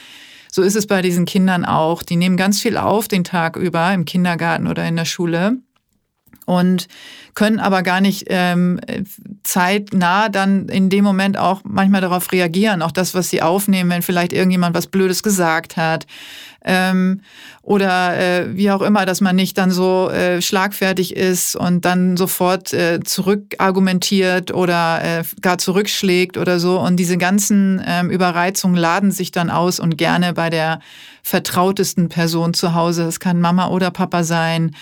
So ist es bei diesen Kindern auch. Die nehmen ganz viel auf den Tag über im Kindergarten oder in der Schule und können aber gar nicht ähm, zeitnah dann in dem Moment auch manchmal darauf reagieren, auch das, was sie aufnehmen, wenn vielleicht irgendjemand was Blödes gesagt hat ähm, oder äh, wie auch immer, dass man nicht dann so äh, schlagfertig ist und dann sofort äh, zurückargumentiert oder äh, gar zurückschlägt oder so. Und diese ganzen ähm, Überreizungen laden sich dann aus und gerne bei der vertrautesten Person zu Hause. Es kann Mama oder Papa sein.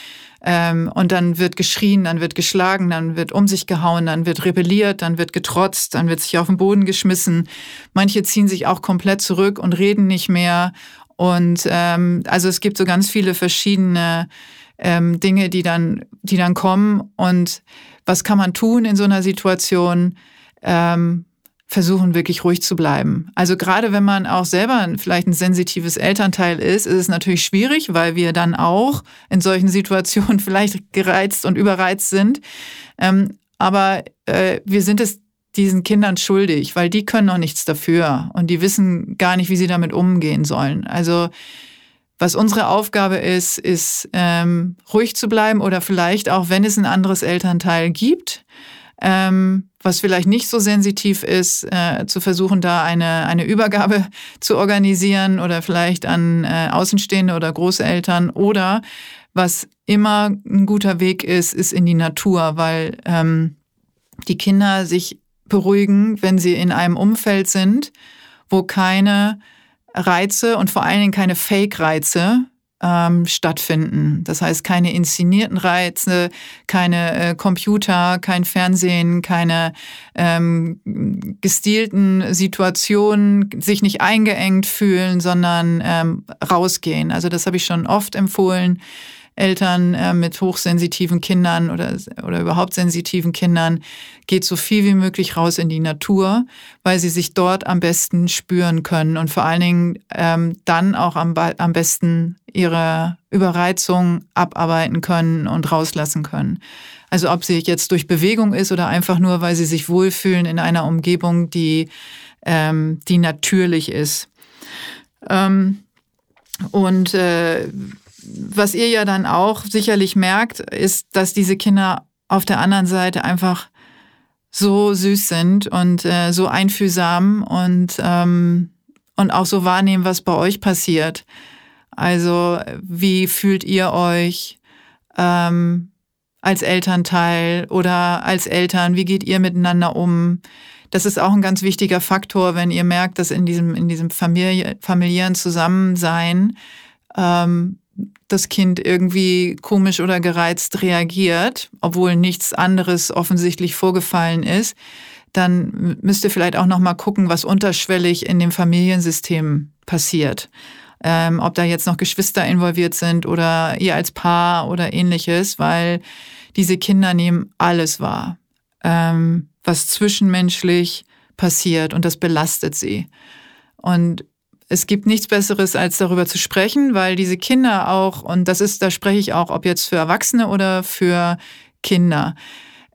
Ähm, und dann wird geschrien, dann wird geschlagen, dann wird um sich gehauen, dann wird rebelliert, dann wird getrotzt, dann wird sich auf den Boden geschmissen. Manche ziehen sich auch komplett zurück und reden nicht mehr. Und ähm, also es gibt so ganz viele verschiedene ähm, Dinge, die dann, die dann kommen. Und was kann man tun in so einer Situation? Ähm, versuchen wirklich ruhig zu bleiben. Also gerade wenn man auch selber vielleicht ein sensitives Elternteil ist, ist es natürlich schwierig, weil wir dann auch in solchen Situationen *laughs* vielleicht gereizt und überreizt sind. Ähm, aber äh, wir sind es diesen Kindern schuldig, weil die können noch nichts dafür und die wissen gar nicht, wie sie damit umgehen sollen. Also was unsere Aufgabe ist, ist ähm, ruhig zu bleiben oder vielleicht auch, wenn es ein anderes Elternteil gibt, ähm, was vielleicht nicht so sensitiv ist, äh, zu versuchen, da eine, eine Übergabe *laughs* zu organisieren oder vielleicht an äh, Außenstehende oder Großeltern oder was immer ein guter Weg ist, ist in die Natur, weil ähm, die Kinder sich beruhigen, wenn sie in einem Umfeld sind, wo keine Reize und vor allen Dingen keine Fake-Reize ähm, stattfinden. Das heißt, keine inszenierten Reize, keine äh, Computer, kein Fernsehen, keine ähm, gestilten Situationen, sich nicht eingeengt fühlen, sondern ähm, rausgehen. Also das habe ich schon oft empfohlen Eltern äh, mit hochsensitiven Kindern oder, oder überhaupt sensitiven Kindern, geht so viel wie möglich raus in die Natur, weil sie sich dort am besten spüren können und vor allen Dingen ähm, dann auch am, am besten ihre Überreizung abarbeiten können und rauslassen können. Also ob sie jetzt durch Bewegung ist oder einfach nur, weil sie sich wohlfühlen in einer Umgebung, die, ähm, die natürlich ist. Ähm, und äh, was ihr ja dann auch sicherlich merkt, ist, dass diese Kinder auf der anderen Seite einfach so süß sind und äh, so einfühlsam und, ähm, und auch so wahrnehmen, was bei euch passiert. Also wie fühlt ihr euch ähm, als Elternteil oder als Eltern? Wie geht ihr miteinander um? Das ist auch ein ganz wichtiger Faktor, wenn ihr merkt, dass in diesem, in diesem Familie, familiären Zusammensein ähm, das Kind irgendwie komisch oder gereizt reagiert, obwohl nichts anderes offensichtlich vorgefallen ist, dann müsst ihr vielleicht auch noch mal gucken, was unterschwellig in dem Familiensystem passiert. Ähm, ob da jetzt noch Geschwister involviert sind oder ihr als Paar oder ähnliches, weil diese Kinder nehmen alles wahr, ähm, was zwischenmenschlich passiert und das belastet sie. Und es gibt nichts Besseres, als darüber zu sprechen, weil diese Kinder auch, und das ist, da spreche ich auch, ob jetzt für Erwachsene oder für Kinder,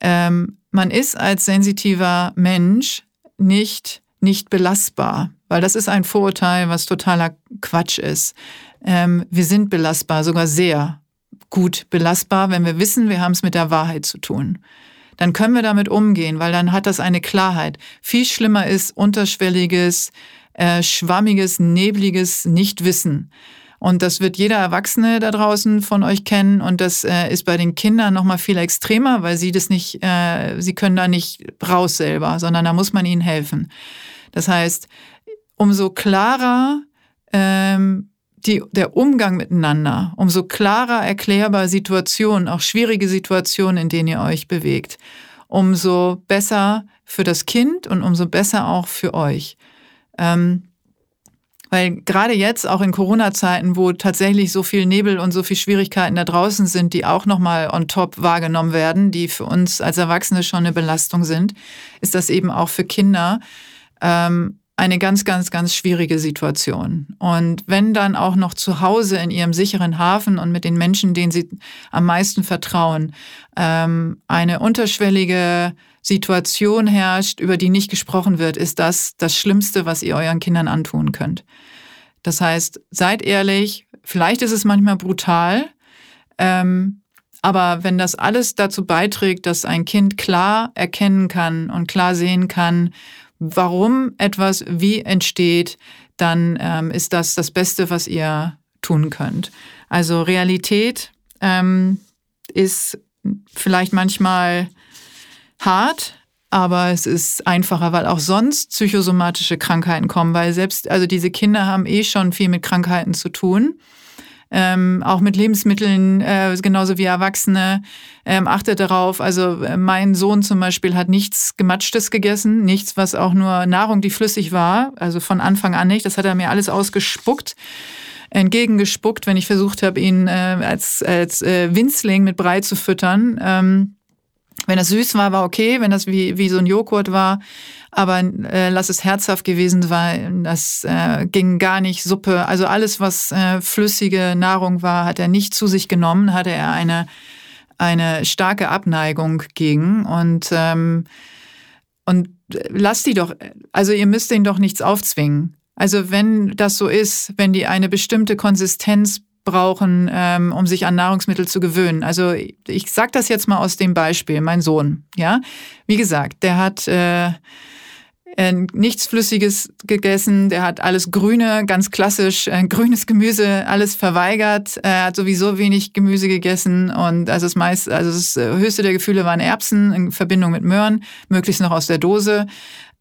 ähm, man ist als sensitiver Mensch nicht, nicht belastbar, weil das ist ein Vorurteil, was totaler Quatsch ist. Ähm, wir sind belastbar, sogar sehr gut belastbar, wenn wir wissen, wir haben es mit der Wahrheit zu tun. Dann können wir damit umgehen, weil dann hat das eine Klarheit. Viel schlimmer ist unterschwelliges, äh, schwammiges, nebliges Nichtwissen. Und das wird jeder Erwachsene da draußen von euch kennen. Und das äh, ist bei den Kindern noch mal viel extremer, weil sie das nicht, äh, sie können da nicht raus selber, sondern da muss man ihnen helfen. Das heißt, umso klarer ähm, die, der Umgang miteinander, umso klarer erklärbar Situationen, auch schwierige Situationen, in denen ihr euch bewegt, umso besser für das Kind und umso besser auch für euch. Ähm, weil gerade jetzt, auch in Corona-Zeiten, wo tatsächlich so viel Nebel und so viel Schwierigkeiten da draußen sind, die auch nochmal on top wahrgenommen werden, die für uns als Erwachsene schon eine Belastung sind, ist das eben auch für Kinder ähm, eine ganz, ganz, ganz schwierige Situation. Und wenn dann auch noch zu Hause in ihrem sicheren Hafen und mit den Menschen, denen sie am meisten vertrauen, ähm, eine unterschwellige Situation herrscht, über die nicht gesprochen wird, ist das das Schlimmste, was ihr euren Kindern antun könnt. Das heißt, seid ehrlich, vielleicht ist es manchmal brutal, ähm, aber wenn das alles dazu beiträgt, dass ein Kind klar erkennen kann und klar sehen kann, warum etwas wie entsteht, dann ähm, ist das das Beste, was ihr tun könnt. Also Realität ähm, ist vielleicht manchmal hart, aber es ist einfacher, weil auch sonst psychosomatische Krankheiten kommen, weil selbst, also diese Kinder haben eh schon viel mit Krankheiten zu tun. Ähm, auch mit Lebensmitteln, äh, genauso wie Erwachsene. Ähm, achtet darauf. Also äh, mein Sohn zum Beispiel hat nichts Gematschtes gegessen, nichts, was auch nur Nahrung, die flüssig war. Also von Anfang an nicht. Das hat er mir alles ausgespuckt entgegengespuckt, wenn ich versucht habe, ihn äh, als, als äh, Winzling mit Brei zu füttern. Ähm, wenn das süß war, war okay. Wenn das wie, wie so ein Joghurt war, aber äh, lass es herzhaft gewesen sein, das äh, ging gar nicht. Suppe, also alles, was äh, flüssige Nahrung war, hat er nicht zu sich genommen, hatte er eine, eine starke Abneigung gegen. Und, ähm, und lasst die doch, also ihr müsst denen doch nichts aufzwingen. Also wenn das so ist, wenn die eine bestimmte Konsistenz brauchen, ähm, um sich an Nahrungsmittel zu gewöhnen. Also ich sage das jetzt mal aus dem Beispiel, mein Sohn, ja, wie gesagt, der hat, äh, äh, nichts Flüssiges gegessen. Der hat alles Grüne, ganz klassisch, äh, grünes Gemüse, alles verweigert. Er hat sowieso wenig Gemüse gegessen und also das meist, also das höchste der Gefühle waren Erbsen in Verbindung mit Möhren, möglichst noch aus der Dose.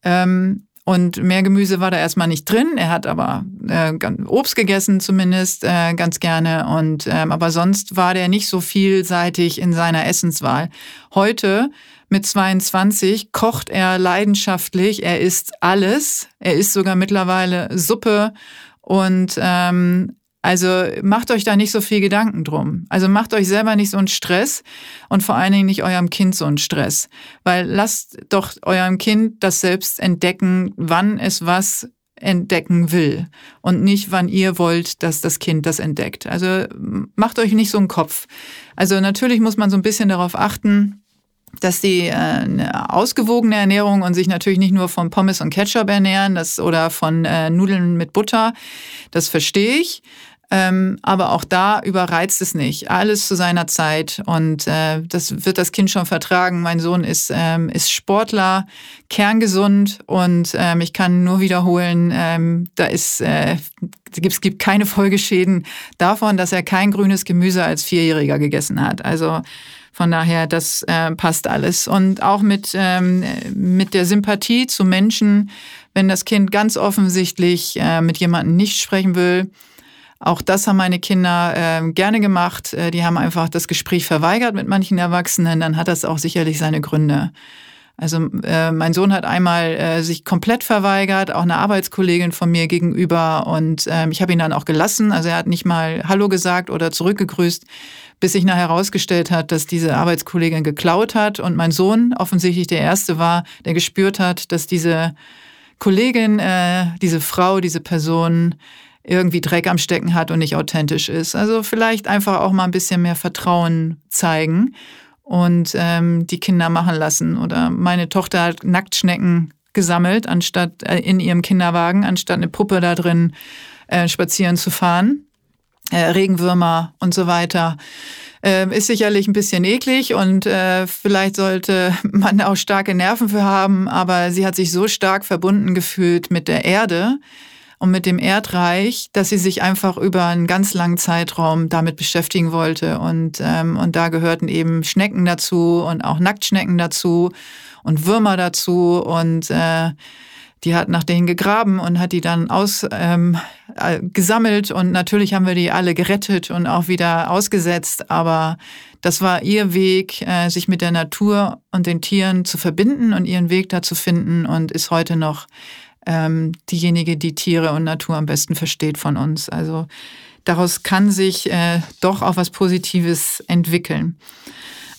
Ähm, und mehr Gemüse war da erstmal nicht drin. Er hat aber äh, Obst gegessen zumindest äh, ganz gerne. Und ähm, aber sonst war der nicht so vielseitig in seiner Essenswahl. Heute mit 22 kocht er leidenschaftlich. Er isst alles. Er isst sogar mittlerweile Suppe und ähm, also macht euch da nicht so viel Gedanken drum. Also macht euch selber nicht so einen Stress und vor allen Dingen nicht eurem Kind so einen Stress. Weil lasst doch eurem Kind das selbst entdecken, wann es was entdecken will und nicht, wann ihr wollt, dass das Kind das entdeckt. Also macht euch nicht so einen Kopf. Also natürlich muss man so ein bisschen darauf achten, dass die äh, eine ausgewogene Ernährung und sich natürlich nicht nur von Pommes und Ketchup ernähren das, oder von äh, Nudeln mit Butter, das verstehe ich. Ähm, aber auch da überreizt es nicht. Alles zu seiner Zeit. Und äh, das wird das Kind schon vertragen. Mein Sohn ist, ähm, ist Sportler, kerngesund und ähm, ich kann nur wiederholen, ähm, da ist, äh, es gibt keine Folgeschäden davon, dass er kein grünes Gemüse als Vierjähriger gegessen hat. Also von daher, das äh, passt alles. Und auch mit, ähm, mit der Sympathie zu Menschen, wenn das Kind ganz offensichtlich äh, mit jemandem nicht sprechen will, auch das haben meine Kinder äh, gerne gemacht. Äh, die haben einfach das Gespräch verweigert mit manchen Erwachsenen. Dann hat das auch sicherlich seine Gründe. Also äh, mein Sohn hat einmal äh, sich komplett verweigert, auch eine Arbeitskollegin von mir gegenüber. Und äh, ich habe ihn dann auch gelassen. Also er hat nicht mal Hallo gesagt oder zurückgegrüßt, bis sich nachher herausgestellt hat, dass diese Arbeitskollegin geklaut hat. Und mein Sohn offensichtlich der Erste war, der gespürt hat, dass diese Kollegin, äh, diese Frau, diese Person irgendwie Dreck am Stecken hat und nicht authentisch ist. Also vielleicht einfach auch mal ein bisschen mehr Vertrauen zeigen und ähm, die Kinder machen lassen. Oder meine Tochter hat Nacktschnecken gesammelt, anstatt äh, in ihrem Kinderwagen, anstatt eine Puppe da drin äh, spazieren zu fahren. Äh, Regenwürmer und so weiter. Äh, ist sicherlich ein bisschen eklig und äh, vielleicht sollte *laughs* man auch starke Nerven für haben, aber sie hat sich so stark verbunden gefühlt mit der Erde, und mit dem Erdreich, dass sie sich einfach über einen ganz langen Zeitraum damit beschäftigen wollte. Und, ähm, und da gehörten eben Schnecken dazu und auch Nacktschnecken dazu und Würmer dazu. Und äh, die hat nach denen gegraben und hat die dann aus, ähm, äh, gesammelt. Und natürlich haben wir die alle gerettet und auch wieder ausgesetzt. Aber das war ihr Weg, äh, sich mit der Natur und den Tieren zu verbinden und ihren Weg da zu finden und ist heute noch ähm, diejenige, die Tiere und Natur am besten versteht von uns. Also daraus kann sich äh, doch auch was Positives entwickeln.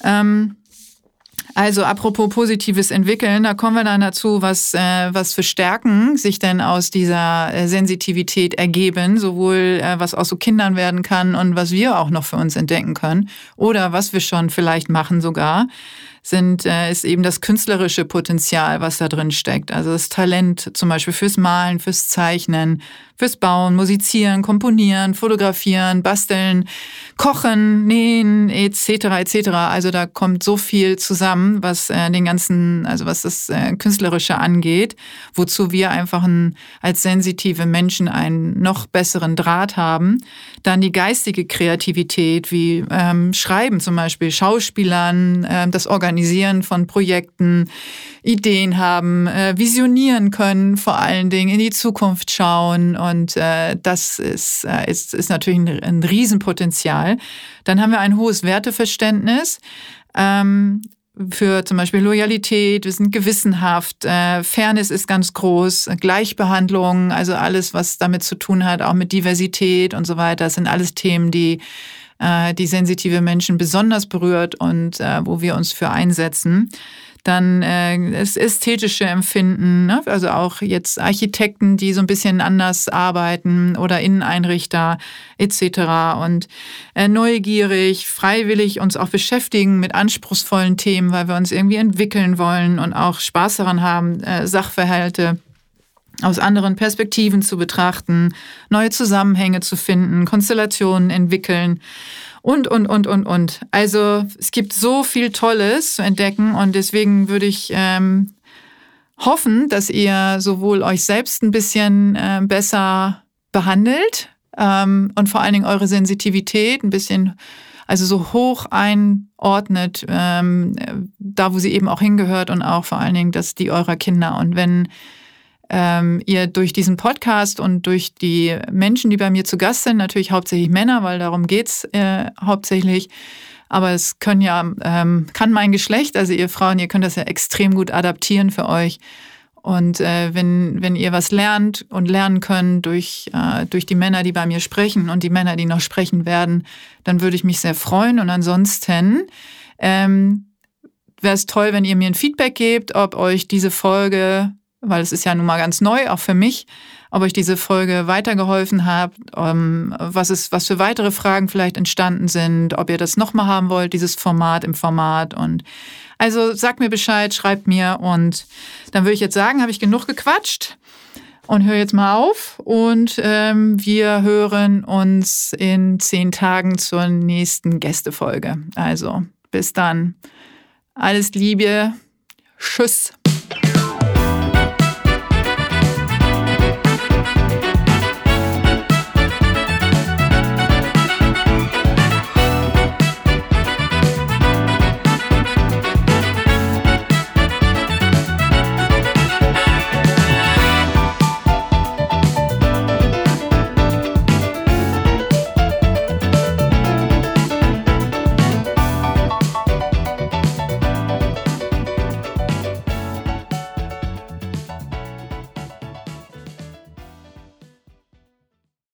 Ähm, also apropos positives Entwickeln, da kommen wir dann dazu, was, äh, was für Stärken sich denn aus dieser äh, Sensitivität ergeben, sowohl äh, was aus so Kindern werden kann und was wir auch noch für uns entdecken können oder was wir schon vielleicht machen sogar sind, äh, ist eben das künstlerische Potenzial, was da drin steckt. Also das Talent zum Beispiel fürs Malen, fürs Zeichnen, fürs Bauen, Musizieren, Komponieren, Fotografieren, Basteln, Kochen, Nähen etc. etc. Also da kommt so viel zusammen, was äh, den ganzen, also was das äh, Künstlerische angeht, wozu wir einfach ein, als sensitive Menschen einen noch besseren Draht haben. Dann die geistige Kreativität, wie ähm, Schreiben zum Beispiel, Schauspielern, äh, das Organisieren von Projekten, Ideen haben, äh, visionieren können, vor allen Dingen in die Zukunft schauen. Und äh, das ist, äh, ist, ist natürlich ein, ein Riesenpotenzial. Dann haben wir ein hohes Werteverständnis. Ähm, für zum Beispiel Loyalität, wir sind gewissenhaft, äh, Fairness ist ganz groß, Gleichbehandlung, also alles, was damit zu tun hat, auch mit Diversität und so weiter, das sind alles Themen, die äh, die sensitive Menschen besonders berührt und äh, wo wir uns für einsetzen dann äh, das ästhetische Empfinden, ne? also auch jetzt Architekten, die so ein bisschen anders arbeiten oder Inneneinrichter etc. Und äh, neugierig, freiwillig uns auch beschäftigen mit anspruchsvollen Themen, weil wir uns irgendwie entwickeln wollen und auch Spaß daran haben, äh, Sachverhalte aus anderen Perspektiven zu betrachten, neue Zusammenhänge zu finden, Konstellationen entwickeln und, und, und, und, und. Also es gibt so viel Tolles zu entdecken und deswegen würde ich ähm, hoffen, dass ihr sowohl euch selbst ein bisschen äh, besser behandelt ähm, und vor allen Dingen eure Sensitivität ein bisschen, also so hoch einordnet, ähm, da wo sie eben auch hingehört und auch vor allen Dingen, dass die eurer Kinder. Und wenn ähm, ihr durch diesen Podcast und durch die Menschen, die bei mir zu Gast sind, natürlich hauptsächlich Männer, weil darum geht's äh, hauptsächlich, aber es können ja, ähm, kann mein Geschlecht, also ihr Frauen, ihr könnt das ja extrem gut adaptieren für euch. Und äh, wenn, wenn ihr was lernt und lernen könnt durch, äh, durch die Männer, die bei mir sprechen und die Männer, die noch sprechen werden, dann würde ich mich sehr freuen. Und ansonsten ähm, wäre es toll, wenn ihr mir ein Feedback gebt, ob euch diese Folge weil es ist ja nun mal ganz neu, auch für mich, ob euch diese Folge weitergeholfen hat, um, was, ist, was für weitere Fragen vielleicht entstanden sind, ob ihr das nochmal haben wollt, dieses Format im Format. Und also sagt mir Bescheid, schreibt mir und dann würde ich jetzt sagen, habe ich genug gequatscht und höre jetzt mal auf und ähm, wir hören uns in zehn Tagen zur nächsten Gästefolge. Also bis dann. Alles Liebe. Tschüss.